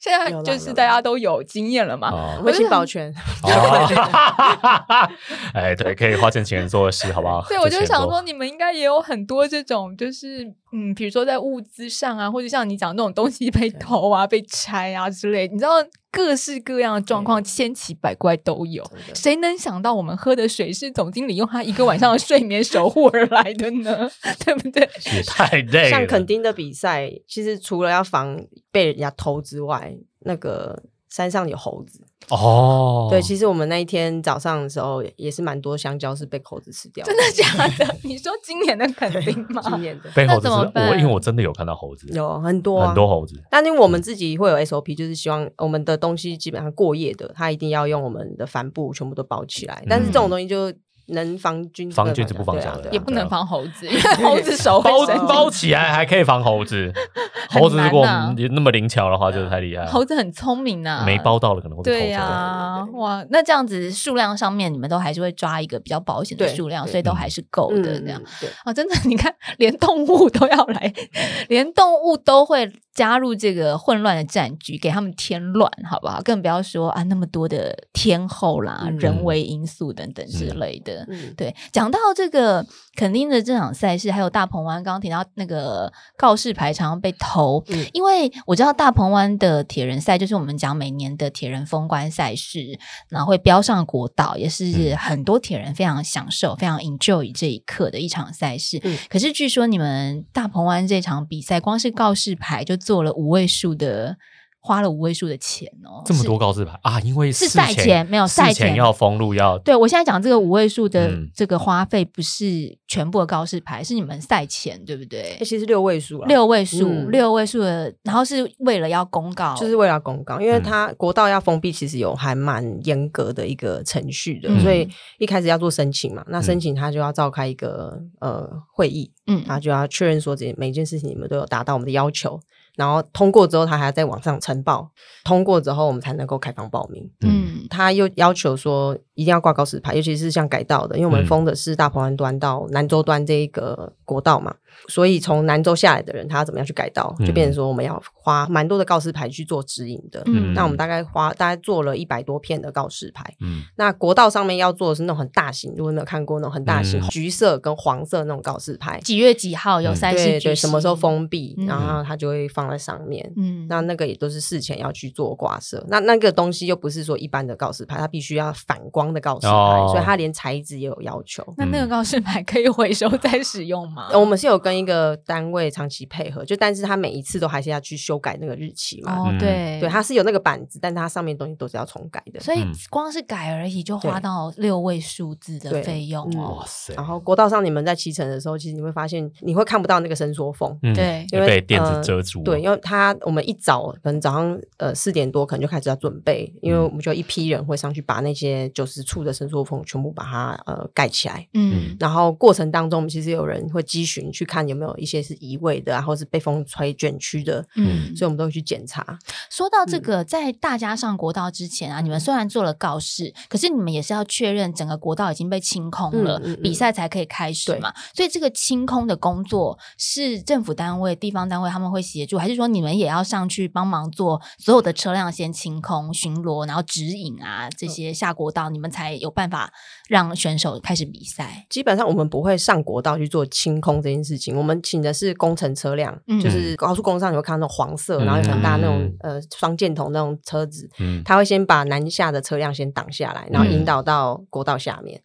现在就是大家都有经验了嘛？微信保全。[laughs] 哎，对，可以花钱请人做事，好不好？对，我就想说，你们应该也有很多这种，就是嗯，比如说在物资上啊，或者像。像你讲那种东西 [laughs] 被偷啊、被拆啊之类，你知道各式各样的状况千奇百怪都有。谁能想到我们喝的水是总经理用他一个晚上的睡眠守护而来的呢？[laughs] 对不对？[laughs] 也太累。像垦丁的比赛，其实除了要防被人家偷之外，那个山上有猴子。哦，对，其实我们那一天早上的时候也是蛮多香蕉是被猴子吃掉，真的假的？[laughs] 你说今年的肯定吗？今年的被猴子吃，我因为我真的有看到猴子，有很多很多猴子。但是我们自己会有 SOP，就是希望我们的东西基本上过夜的，它一定要用我们的帆布全部都包起来。但是这种东西就能防君子防君子不防小人，也不能防猴子，[laughs] 猴子手包包起来还可以防猴子。[laughs] 猴子如果那么灵巧的话，就是太厉害。猴子很聪明呐，没包到了可能会对呀，哇，那这样子数量上面你们都还是会抓一个比较保险的数量，所以都还是够的这样。对啊，真的，你看连动物都要来，[laughs] 连动物都会。加入这个混乱的战局，给他们添乱，好不好？更不要说啊，那么多的天后啦、人为因素等等之类的。对，讲到这个肯定的这场赛事，还有大鹏湾，刚刚提到那个告示牌常常被偷，因为我知道大鹏湾的铁人赛就是我们讲每年的铁人封关赛事，然后会标上国道，也是很多铁人非常享受、非常 enjoy 这一刻的一场赛事。可是据说你们大鹏湾这场比赛，光是告示牌就。做了五位数的，花了五位数的钱哦，这么多告示牌啊！因为是赛前没有赛前要封路要。对我现在讲这个五位数的这个花费，不是全部的告示牌，是你们赛前对不对？其实六位数了，六位数，六位数的，然后是为了要公告，就是为了公告，因为它国道要封闭，其实有还蛮严格的一个程序的，所以一开始要做申请嘛，那申请他就要召开一个呃会议，嗯，他就要确认说这每件事情你们都有达到我们的要求。然后通过之后，他还要在网上呈报。通过之后，我们才能够开放报名。嗯，他又要求说一定要挂告示牌，尤其是像改道的，因为我们封的是大鹏湾端到南州端这一个国道嘛。所以从南州下来的人，他要怎么样去改道，就变成说我们要花蛮多的告示牌去做指引的。嗯，那我们大概花大概做了一百多片的告示牌。嗯，那国道上面要做的是那种很大型，如果没有看过那种很大型橘色跟黄色那种告示牌，几月几号有赛事？对，什么时候封闭，然后它就会放在上面。嗯，那那个也都是事前要去做挂设。那那个东西又不是说一般的告示牌，它必须要反光的告示牌，所以它连材质也有要求。那那个告示牌可以回收再使用吗？我们是有跟。一个单位长期配合，就但是他每一次都还是要去修改那个日期嘛。哦，对，对，他是有那个板子，但它上面东西都是要重改的。所以光是改而已，就花到六位数字的费用哦。哇塞！然后国道上你们在骑乘的时候，其实你会发现你会看不到那个伸缩缝，对，因为被垫子遮住。对，因为他我们一早可能早上呃四点多可能就开始要准备，因为我们就一批人会上去把那些九十处的伸缩缝全部把它呃盖起来。嗯，然后过程当中，我们其实有人会稽巡去看有没有一些是。移位的，啊，或是被风吹卷曲的，嗯，所以我们都会去检查。说到这个，在大家上国道之前啊，你们虽然做了告示，可是你们也是要确认整个国道已经被清空了，比赛才可以开始嘛。所以这个清空的工作是政府单位、地方单位他们会协助，还是说你们也要上去帮忙做所有的车辆先清空、巡逻，然后指引啊这些下国道，你们才有办法让选手开始比赛？基本上我们不会上国道去做清空这件事情，我们请的是。工程车辆，就是高速公路上你会看到那种黄色，然后很大那种呃双箭头那种车子，他会先把南下的车辆先挡下来，然后引导到国道下面，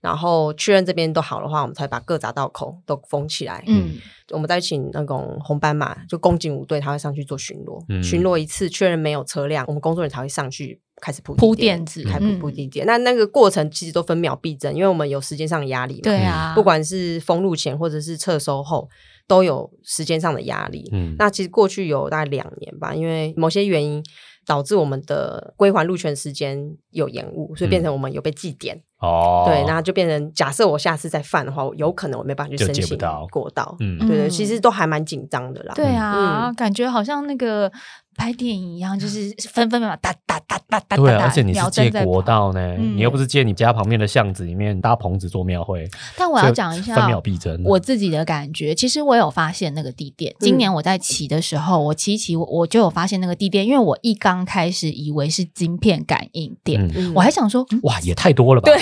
然后确认这边都好的话，我们才把各匝道口都封起来。嗯，我们再请那种红斑马，就公警五队，他会上去做巡逻，巡逻一次确认没有车辆，我们工作人员才会上去开始铺铺垫子，开铺铺地垫。那那个过程其实都分秒必争，因为我们有时间上的压力。对啊，不管是封路前或者是撤收后。都有时间上的压力。嗯，那其实过去有大概两年吧，因为某些原因导致我们的归还路权时间有延误，所以变成我们有被记点。哦，对，那就变成假设我下次再犯的话，有可能我没办法去申请过道。嗯，对对，其实都还蛮紧张的啦。对啊，感觉好像那个。拍电影一样，就是分分秒秒哒哒哒哒哒。对，而且你是借国道呢，你又不是借你家旁边的巷子里面搭棚子做庙会。但我要讲一下，分秒必争。我自己的感觉，其实我有发现那个地垫。今年我在骑的时候，我骑骑我就有发现那个地垫，因为我一刚开始以为是晶片感应垫，我还想说，哇，也太多了吧？对，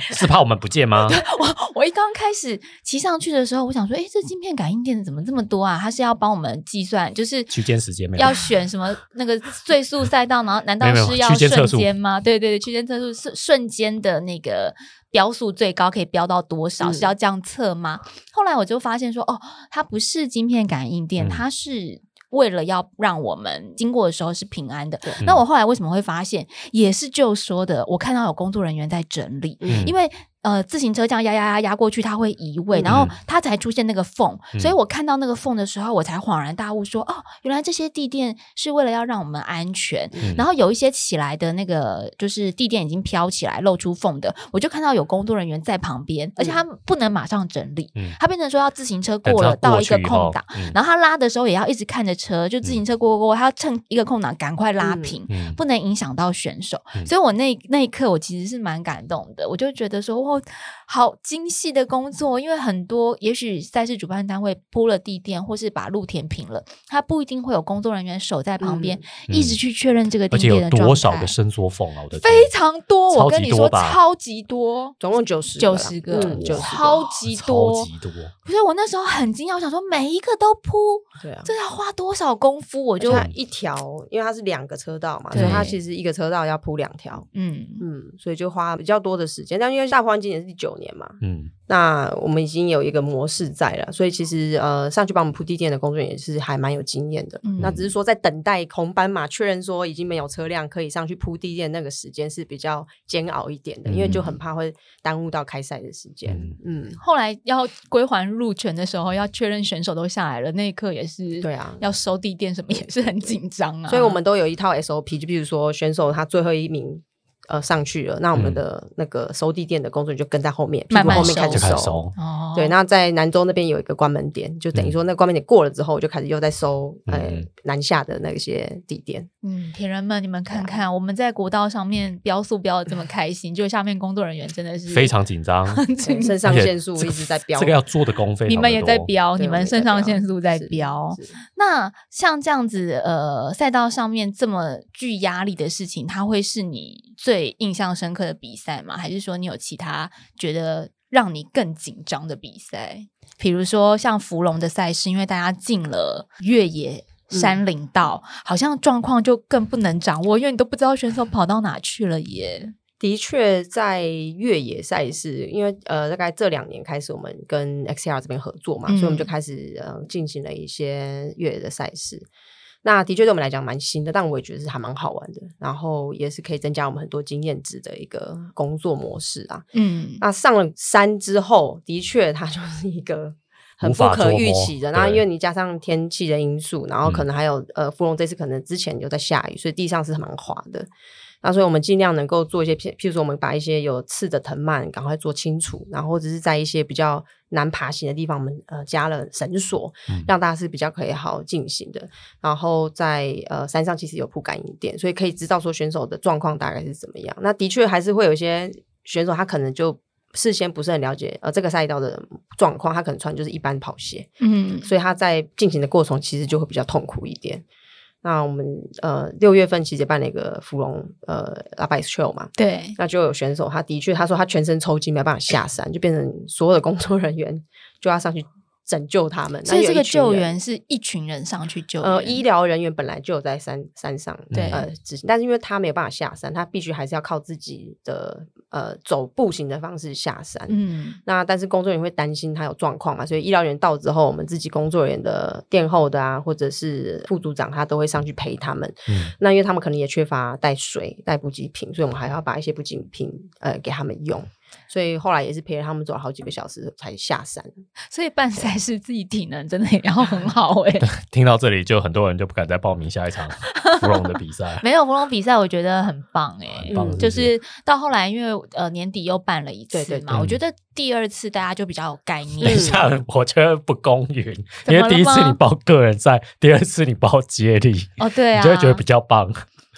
是怕我们不见吗？[laughs] 我我一刚开始骑上去的时候，我想说，哎，这晶片感应垫怎么这么多啊？它是要帮我们计算，就是区间时间要。选什么那个最速赛道，然后难道是要瞬间吗？对对对，区间测速是瞬间的那个标速最高可以标到多少？是要这样测吗？后来我就发现说，哦，它不是晶片感应电，它是为了要让我们经过的时候是平安的。那我后来为什么会发现，也是就说的，我看到有工作人员在整理，因为。呃自行车这样压压压压过去，它会移位，然后它才出现那个缝。所以我看到那个缝的时候，我才恍然大悟，说哦，原来这些地垫是为了要让我们安全。然后有一些起来的那个，就是地垫已经飘起来露出缝的，我就看到有工作人员在旁边，而且他不能马上整理，他变成说要自行车过了到一个空档，然后他拉的时候也要一直看着车，就自行车过过过，他要趁一个空档赶快拉平，不能影响到选手。所以我那那一刻我其实是蛮感动的，我就觉得说哇，好精细的工作，因为很多也许赛事主办单位铺了地垫或是把路填平了，他不一定会有工作人员守在旁边一直去确认这个地垫的多少个伸缩缝啊！我的非常多，我跟你说超级多，总共九十九十个，超级多，超级多。不是我那时候很惊讶，我想说每一个都铺，对啊，这要花多少功夫？我就一条，因为它是两个车道嘛，所以它其实一个车道要铺两条，嗯嗯，所以就花比较多的时间。但因为大环今年是第九年嘛，嗯。那我们已经有一个模式在了，所以其实呃上去帮我们铺地垫的工作人员也是还蛮有经验的。嗯那只是说在等待红斑马确认说已经没有车辆可以上去铺地垫，那个时间是比较煎熬一点的，因为就很怕会耽误到开赛的时间。嗯，后来要归还路权的时候，要确认选手都下来了，那一刻也是对啊，要收地垫什么也是很紧张啊。所以我们都有一套 SOP，就比如说选手他最后一名。呃，上去了，那我们的那个收地垫的工作人员就跟在后面，慢慢后面开始收。对，那在南州那边有一个关门点，就等于说那关门点过了之后，就开始又在收呃南下的那些地垫。嗯，铁人们，你们看看，我们在国道上面飙速飙的这么开心，[laughs] 就下面工作人员真的是非常紧张，[laughs] 肾上腺素一直在飙。这个要做的工费你们也在飙，你们肾上腺素在飙。那像这样子，呃，赛道上面这么具压力的事情，它会是你最。最印象深刻的比赛吗？还是说你有其他觉得让你更紧张的比赛？比如说像芙蓉的赛事，因为大家进了越野山林道，好像状况就更不能掌握，因为你都不知道选手跑到哪去了。耶，的确，在越野赛事，因为呃，大概这两年开始，我们跟 XR 这边合作嘛，所以我们就开始呃进行了一些越野的赛事。那的确对我们来讲蛮新的，但我也觉得是还蛮好玩的，然后也是可以增加我们很多经验值的一个工作模式啊。嗯，那上了山之后，的确它就是一个很不可预期的。然后因为你加上天气的因素，然后可能还有呃，芙蓉这次可能之前有在下雨，所以地上是蛮滑的。那所以我们尽量能够做一些，譬譬如说我们把一些有刺的藤蔓赶快做清除，然后或者是在一些比较难爬行的地方，我们呃加了绳索，让大家是比较可以好进行的。然后在呃山上其实有铺感应垫，所以可以知道说选手的状况大概是怎么样。那的确还是会有一些选手他可能就事先不是很了解呃这个赛道的状况，他可能穿就是一般跑鞋，嗯，所以他在进行的过程其实就会比较痛苦一点。那我们呃六月份其实办了一个芙蓉呃拉巴 trail 嘛，对，那就有选手，他的确他说他全身抽筋没办法下山，就变成所有的工作人员就要上去。拯救他们，所以这个救援是一群人上去救。呃，医疗人员本来就有在山山上对呃执行，但是因为他没有办法下山，他必须还是要靠自己的呃走步行的方式下山。嗯，那但是工作人员会担心他有状况嘛，所以医疗员到之后，我们自己工作人员的殿后的啊，或者是副组长，他都会上去陪他们。嗯，那因为他们可能也缺乏带水、带补给品，所以我们还要把一些补给品呃给他们用。所以后来也是陪着他们走了好几个小时才下山。所以办赛事自己体能真的也要很好 [laughs] 哎。听到这里，就很多人就不敢再报名下一场芙蓉的比赛。[laughs] 没有芙蓉比赛，我觉得很棒哎。就是到后来，因为呃年底又办了一次嘛，我觉得第二次大家就比较有概念。等一下，我觉得不公允，因为第一次你报个人赛，第二次你报接力，哦对啊，你就会觉得比较棒。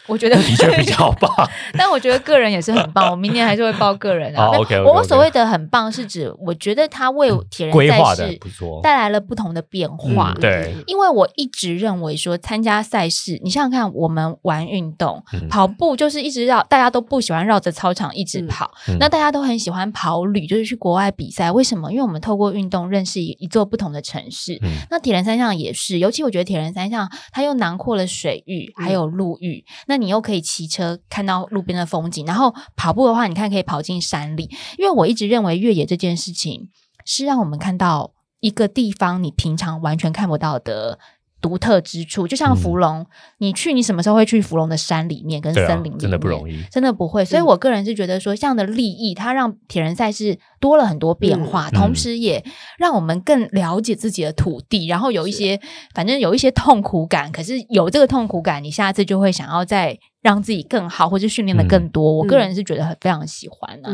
我觉得的确 [laughs] 比较棒，但我觉得个人也是很棒。我明年还是会报个人啊。[laughs] OK，我所谓的很棒是指，我觉得他为铁人赛事带来了不同的变化。对，因为我一直认为说，参加赛事，你想想看，我们玩运动，跑步就是一直绕，大家都不喜欢绕着操场一直跑。那大家都很喜欢跑旅，就是去国外比赛。为什么？因为我们透过运动认识一一座不同的城市。那铁人三项也是，尤其我觉得铁人三项，它又囊括了水域还有陆域。那你又可以骑车看到路边的风景，然后跑步的话，你看可以跑进山里。因为我一直认为越野这件事情是让我们看到一个地方你平常完全看不到的独特之处。就像芙蓉，你去你什么时候会去芙蓉的山里面跟森林里面？真的不容易，真的不会。所以我个人是觉得说，这样的利益，它让铁人赛事多了很多变化，同时也让我们更了解自己的土地。然后有一些，反正有一些痛苦感，可是有这个痛苦感，你下次就会想要再让自己更好，或者训练的更多。我个人是觉得很非常喜欢啊。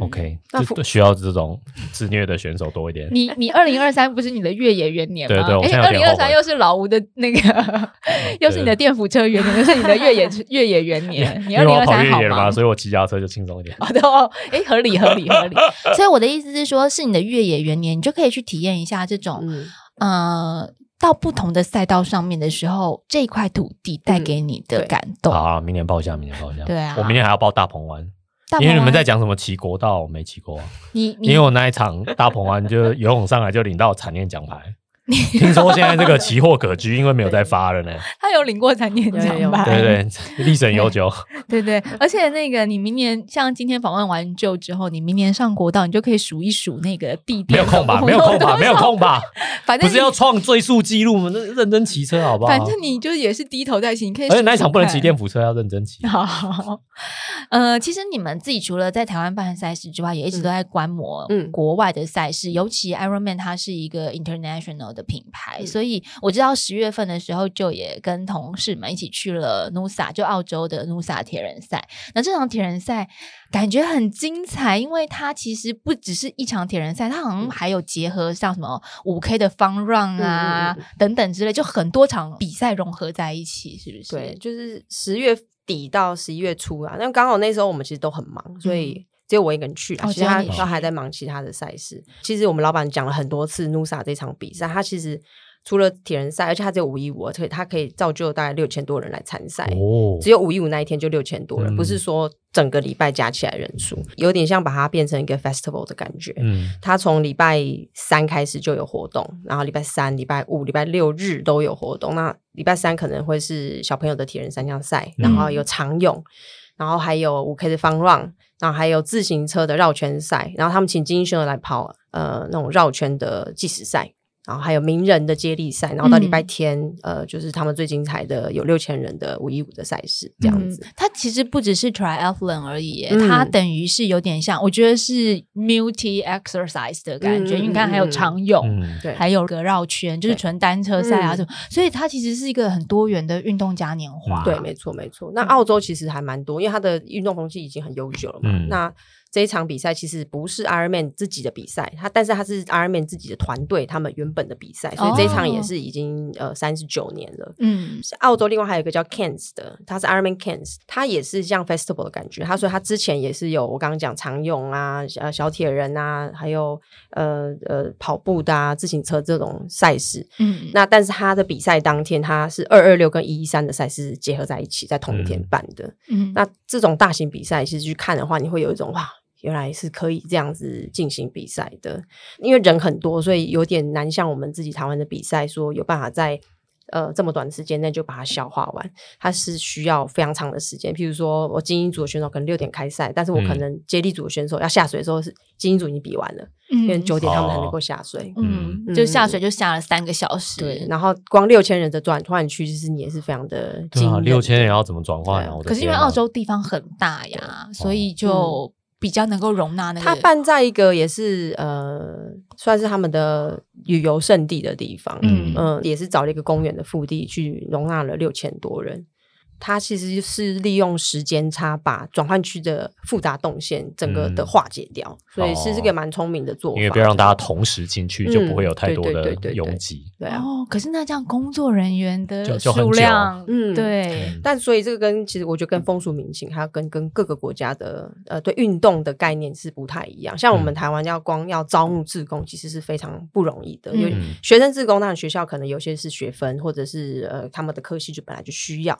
OK，就需要这种 [laughs] 自虐的选手多一点。你你二零二三不是你的越野元年吗？对对，二零二三又是老吴的那个，[laughs] 又是你的电扶车元年，又是你的越野 [laughs] 越野元年。你二零二三好吗？所以我骑脚车就轻松一点。好的哦，哎，合理合理合理。所以我的意思是说，是你的越野元年，你就可以去体验一下这种，呃，到不同的赛道上面的时候，这块土地带给你的感动。好，明年报一下，明年报一下。对啊，我明年还要报大鹏湾。因为你们在讲什么骑国道，我没骑过。你因为我那一场大鹏湾就游泳上来就领到产业奖牌。听说现在这个奇货可居，因为没有再发了呢。[laughs] 他有领过产业奖吧，对对，历史悠久。[laughs] 对对，而且那个你明年像今天访问完就之后，你明年上国道，你就可以数一数那个地点。没有空吧？没有空吧？[laughs] 没有空吧？反正不是要创最速记录吗？那认真骑车好不好？反正你就也是低头在骑，你可以。而且那一场不能骑电扶车，要认真骑。好，呃，其实你们自己除了在台湾办赛事之外，也一直都在观摩国外的赛事，尤其 Ironman 它是一个 international 的。品牌，所以我知道十月份的时候就也跟同事们一起去了 Nusa，就澳洲的 Nusa 铁人赛。那这场铁人赛感觉很精彩，因为它其实不只是一场铁人赛，它好像还有结合像什么五 K 的 Fun Run 啊等等之类，就很多场比赛融合在一起，是不是？对，就是十月底到十一月初啊。那刚好那时候我们其实都很忙，所以。只有我一个人去了，其他都还在忙其他的赛事。其实我们老板讲了很多次，Nusa 这场比赛，他其实除了铁人赛，而且他只有五一五，他可以造就大概六千多人来参赛。哦，只有五一五那一天就六千多人，不是说整个礼拜加起来人数，有点像把它变成一个 festival 的感觉。嗯，他从礼拜三开始就有活动，然后礼拜三、礼拜五、礼拜六日都有活动。那礼拜三可能会是小朋友的铁人三项赛，然后有长泳，然后还有五 K 的 Fun Run。然后还有自行车的绕圈赛，然后他们请精英选手来跑呃那种绕圈的计时赛。然后还有名人的接力赛，然后到礼拜天，呃，就是他们最精彩的有六千人的五一五的赛事这样子。它其实不只是 triathlon 而已，它等于是有点像，我觉得是 multi exercise 的感觉。你看，还有长泳，对，还有个绕圈，就是纯单车赛啊什么。所以它其实是一个很多元的运动嘉年华。对，没错，没错。那澳洲其实还蛮多，因为它的运动风气已经很悠久了嘛。那这一场比赛其实不是 Ironman 自己的比赛，他但是他是 Ironman 自己的团队，他们原本的比赛，所以这一场也是已经呃三十九年了。嗯，澳洲另外还有一个叫 Cairns 的，他是 Ironman Cairns，他也是像 Festival 的感觉。他说他之前也是有我刚刚讲长泳啊、呃小铁人啊，还有呃呃跑步的啊、自行车这种赛事。嗯，那但是他的比赛当天他是二二六跟一一三的赛事结合在一起，在同一天办的。嗯，那这种大型比赛其实去看的话，你会有一种哇。原来是可以这样子进行比赛的，因为人很多，所以有点难像我们自己台湾的比赛，说有办法在呃这么短的时间内就把它消化完。它是需要非常长的时间。譬如说我精英组的选手可能六点开赛，但是我可能接力组的选手要下水的时候是精英组已经比完了，因为九点他们才能够下水。嗯，就下水就下了三个小时。对，然后光六千人的转换区，其实你也是非常的惊六千人要怎么转换啊？可是因为澳洲地方很大呀，所以就。比较能够容纳那个，他办在一个也是呃，算是他们的旅游胜地的地方，嗯嗯，也是找了一个公园的腹地去容纳了六千多人。它其实是利用时间差把转换区的复杂动线整个的化解掉，所以是这个蛮聪明的做法。因为不要让大家同时进去，就不会有太多的拥挤。对啊，可是那这样工作人员的数量，嗯，对。但所以这个跟其实我觉得跟风俗民情，还有跟跟各个国家的呃对运动的概念是不太一样。像我们台湾要光要招募志工，其实是非常不容易的。因为学生志工，那学校可能有些是学分，或者是呃他们的科系就本来就需要。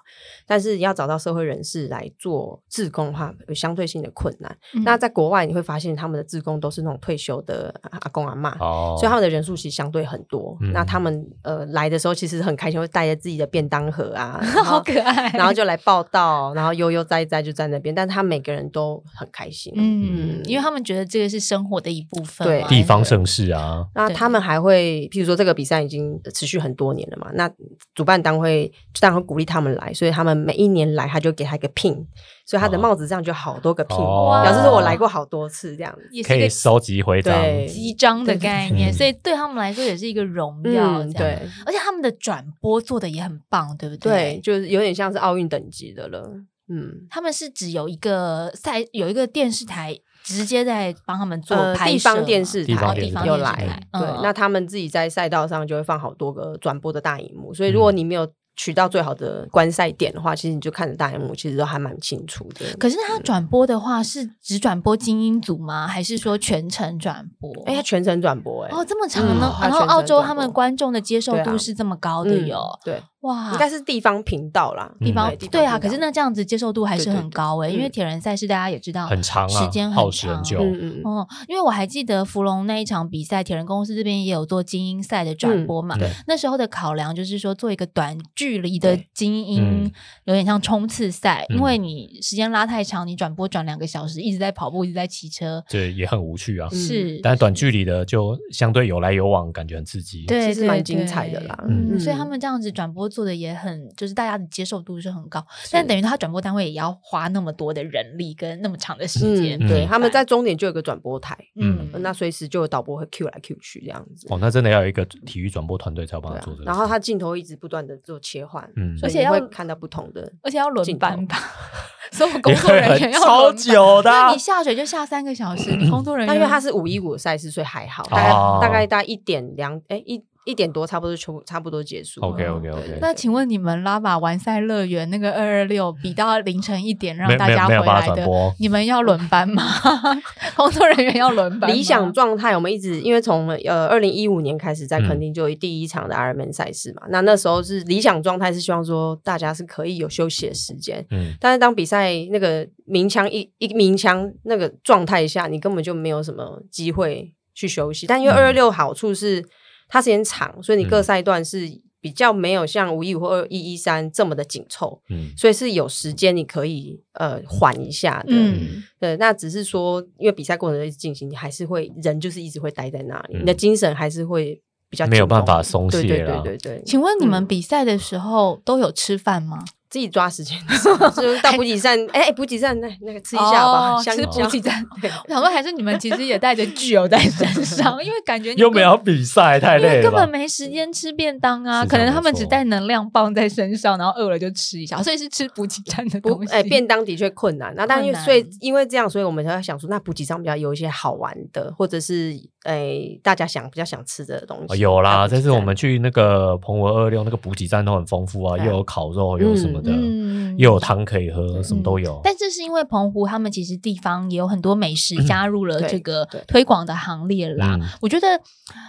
但是要找到社会人士来做志工的话，有相对性的困难。那在国外你会发现，他们的志工都是那种退休的阿公阿妈，所以他们的人数其实相对很多。那他们呃来的时候其实很开心，会带着自己的便当盒啊，[laughs] 好可爱，然后就来报道，然后悠悠哉哉就在那边，但他每个人都很开心，嗯，因为他们觉得这个是生活的一部分，对，地方盛世啊。那他们还会，譬如说这个比赛已经持续很多年了嘛，那主办单位当然会鼓励他们来，所以他们每一年来，他就给他一个 pin，所以他的帽子这样就好多个 pin，表示说我来过好多次这样。子，可以收集回章、集章的概念，所以对他们来说也是一个荣耀。对，而且他们的转播做的也很棒，对不对？对，就是有点像是奥运等级的了。嗯，他们是只有一个赛，有一个电视台。直接在帮他们做拍地方电视台有来，对，那他们自己在赛道上就会放好多个转播的大荧幕，所以如果你没有。取到最好的观赛点的话，其实你就看着大荧幕，其实都还蛮清楚的。可是他转播的话，是只转播精英组吗？还是说全程转播？哎，他全程转播，哎，哦，这么长呢？然后澳洲他们观众的接受度是这么高的哟。对，哇，应该是地方频道啦，地方对啊。可是那这样子接受度还是很高哎，因为铁人赛事大家也知道很长，时间耗时很久。嗯嗯哦，因为我还记得芙蓉那一场比赛，铁人公司这边也有做精英赛的转播嘛。那时候的考量就是说，做一个短距离的精。精英有点像冲刺赛，因为你时间拉太长，你转播转两个小时，一直在跑步，一直在骑车，对，也很无趣啊。是，但短距离的就相对有来有往，感觉很刺激，对，是蛮精彩的啦。嗯，所以他们这样子转播做的也很，就是大家的接受度是很高。但等于他转播单位也要花那么多的人力跟那么长的时间。对，他们在终点就有个转播台，嗯，那随时就有导播会 Q 来 Q 去这样子。哦，那真的要有一个体育转播团队才帮他做这个。然后他镜头一直不断的做切换，嗯，而且。会看到不同的，而且要轮班吧，[laughs] 所有工作人员要超久的。你下水就下三个小时，你工作人员，因为他是五一五赛事，所以还好，大概大概大概一点两哎一。一点多，差不多就差不多结束。OK OK OK。那请问你们拉马完赛乐园那个二二六比到凌晨一点，让大家回来的，你们要轮班吗？[laughs] 工作人员要轮班？理想状态，我们一直因为从呃二零一五年开始在垦丁就第一场的 Ironman 赛事嘛，那那时候是理想状态，是希望说大家是可以有休息的时间。嗯。但是当比赛那个鸣枪一一鸣枪那个状态下，你根本就没有什么机会去休息。但因为二二六好处是。它时间长，所以你各赛段是比较没有像五一五或二一一三这么的紧凑，嗯，所以是有时间你可以呃缓一下的，嗯，对，那只是说因为比赛过程一直进行，你还是会人就是一直会待在那里，你的精神还是会比较没有办法松懈对对对对。请问你们比赛的时候都有吃饭吗？自己抓时间，[laughs] 就是到补给站，哎，补给站那那个吃一下吧，吃补给站。我想说，还是你们其实也带着具有在身上，[laughs] 因为感觉又没有比赛，太累，根本没时间吃便当啊。可能他们只带能量棒在身上，然后饿了就吃一下，所以是吃补给站的东西。哎，便当的确困难。那但因为所以因为这样，所以我们才在想说，那补给站比较有一些好玩的，或者是哎大家想比较想吃的东西。有啦，这次我们去那个澎湖二六那个补给站都很丰富啊，又有烤肉，有什么。嗯，又有汤可以喝，什么都有。但这是因为澎湖他们其实地方也有很多美食 [clears throat] 加入了这个推广的行列啦。我觉得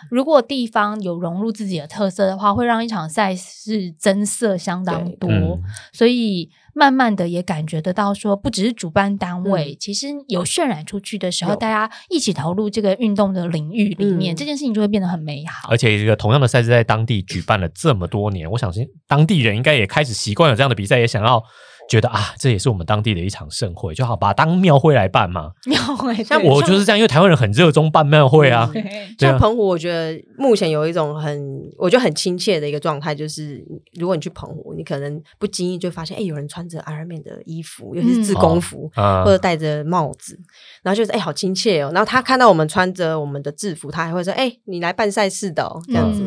如果地方有融入自己的特色的话，会让一场赛事增色相当多。所以。慢慢的也感觉得到，说不只是主办单位，其实有渲染出去的时候，大家一起投入这个运动的领域里面，这件事情就会变得很美好。而且，一个同样的赛事在当地举办了这么多年，我相信当地人应该也开始习惯有这样的比赛，也想要。觉得啊，这也是我们当地的一场盛会，就好把它当庙会来办嘛。庙会，像我就是这样，因为台湾人很热衷办庙会啊。像澎湖，我觉得目前有一种很，我觉得很亲切的一个状态，就是如果你去澎湖，你可能不经意就发现，哎，有人穿着 Ironman 的衣服，尤其是自工服，或者戴着帽子，然后就是哎，好亲切哦。然后他看到我们穿着我们的制服，他还会说，哎，你来办赛事的哦，这样子。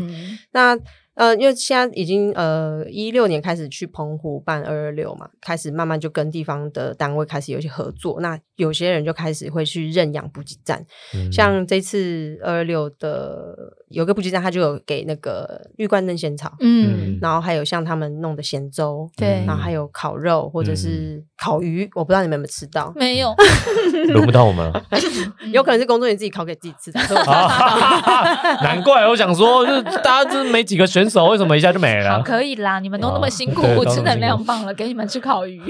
那呃，因为现在已经呃一六年开始去澎湖办二二六嘛，开始慢慢就跟地方的单位开始有些合作。那有些人就开始会去认养补给站，像这次二二六的有个补给站，他就有给那个玉冠嫩仙草，嗯，然后还有像他们弄的咸粥，对，然后还有烤肉或者是烤鱼，我不知道你们有没有吃到，[laughs] 没有，[laughs] 轮不到我们了，[laughs] 有可能是工作人员自己烤给自己吃的，难怪我想说，就是大家就是没几个选手，为什么一下就没了？可以啦，你们都那么辛苦，我吃能量棒了，给你们吃烤鱼，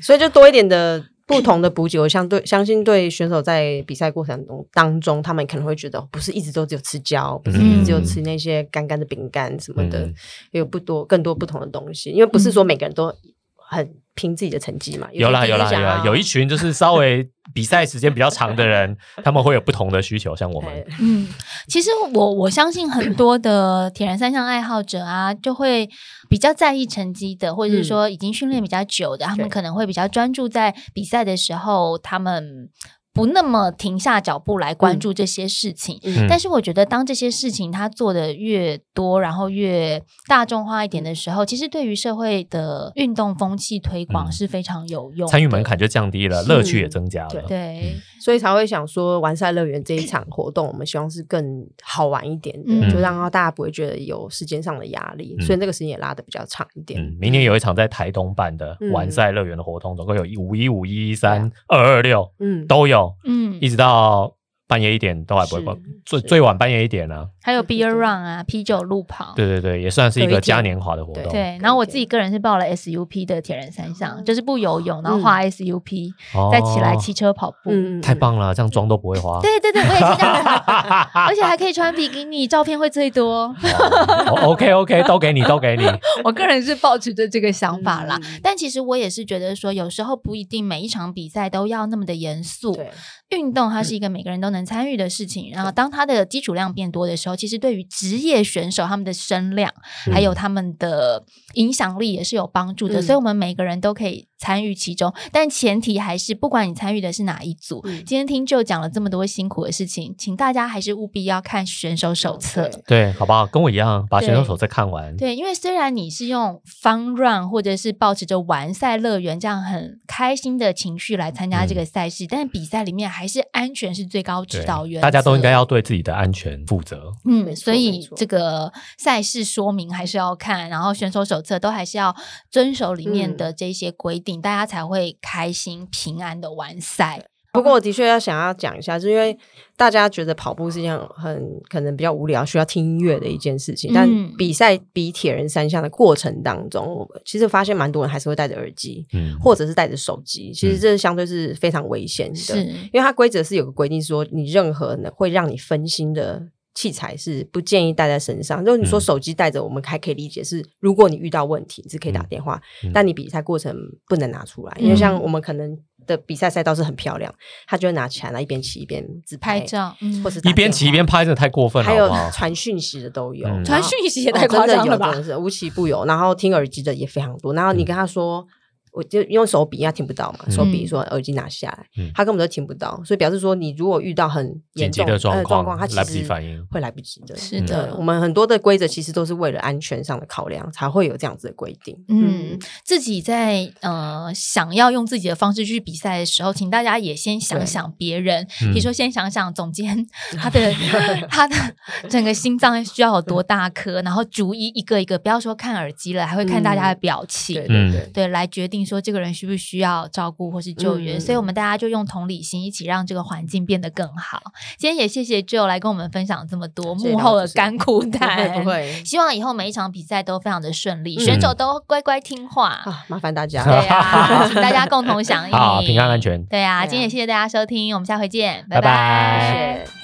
所以就多一点的。不同的补给，我相对相信对选手在比赛过程中当中，他们可能会觉得不是一直都只有吃胶，不是只有吃那些干干的饼干什么的，有不多更多不同的东西，因为不是说每个人都很。拼自己的成绩嘛？有啦有啦有啦，有一群就是稍微 [laughs] 比赛时间比较长的人，[laughs] 他们会有不同的需求，像我们。嗯，其实我我相信很多的铁人三项爱好者啊，就会比较在意成绩的，或者是说已经训练比较久的，他们可能会比较专注在比赛的时候，他们。不那么停下脚步来关注这些事情，但是我觉得当这些事情他做的越多，然后越大众化一点的时候，其实对于社会的运动风气推广是非常有用，参与门槛就降低了，乐趣也增加了。对，所以才会想说完赛乐园这一场活动，我们希望是更好玩一点的，就让大家不会觉得有时间上的压力，所以那个时间也拉的比较长一点。明年有一场在台东办的完赛乐园的活动，总共有五一五一三二二六，嗯，都有。嗯，一直到。半夜一点都还不会关，最最晚半夜一点呢。还有 Beer Run 啊，啤酒路跑。对对对，也算是一个嘉年华的活动。对，然后我自己个人是报了 SUP 的铁人三项，就是不游泳，然后画 SUP，再起来骑车跑步。太棒了，这样妆都不会花。对对对，我也是这样，[laughs] 而且还可以穿比基尼，照片会最多。OK OK，[laughs] 都给你，都给你。我个人是抱持着这个想法啦，但其实我也是觉得说，有时候不一定每一场比赛都要那么的严肃。运动它是一个每个人都能参与的事情，然后当他的基础量变多的时候，其实对于职业选手他们的声量还有他们的影响力也是有帮助的，所以我们每个人都可以。参与其中，但前提还是不管你参与的是哪一组，今天听就讲了这么多辛苦的事情，请大家还是务必要看选手手册，对，好不好？跟我一样把选手手册看完。对，因为虽然你是用 fun run 或者是保持着完赛乐园这样很开心的情绪来参加这个赛事，但是比赛里面还是安全是最高指导员，大家都应该要对自己的安全负责。嗯，所以这个赛事说明还是要看，然后选手手册都还是要遵守里面的这些规定。大家才会开心平安的完赛。不过我的确要想要讲一下，是因为大家觉得跑步是一件很可能比较无聊、需要听音乐的一件事情。但比赛比铁人三项的过程当中，其实发现蛮多人还是会戴着耳机，或者是带着手机。其实这相对是非常危险的，因为它规则是有个规定说，你任何呢会让你分心的。器材是不建议带在身上。就你说手机带着，我们还可以理解是，如果你遇到问题是可以打电话，但你比赛过程不能拿出来，因为像我们可能的比赛赛道是很漂亮，他就会拿起来，然后一边骑一边自拍照，或是一边骑一边拍，真的太过分了。还有传讯息的都有，传讯息也太夸张了吧？真的是无奇不有。然后听耳机的也非常多。然后你跟他说。我就用手比，他听不到嘛。手比说耳机拿下来，他根本都听不到，所以表示说，你如果遇到很严重的状况，他来不及反应，会来不及的。是的，我们很多的规则其实都是为了安全上的考量，才会有这样子的规定。嗯，自己在呃想要用自己的方式去比赛的时候，请大家也先想想别人，比如说先想想总监他的 [laughs] 他的整个心脏需要有多大颗，然后逐一一个一个，不要说看耳机了，还会看大家的表情，对对对，对来决定。说这个人需不需要照顾或是救援，所以我们大家就用同理心一起让这个环境变得更好。今天也谢谢 Joe 来跟我们分享这么多幕后的甘苦谈，不会。[laughs] 希望以后每一场比赛都非常的顺利，选手都乖乖听话啊！麻烦大家，对啊，[laughs] 请大家共同响应，好，平安安全。对啊，今天也谢谢大家收听，我们下回见，拜拜。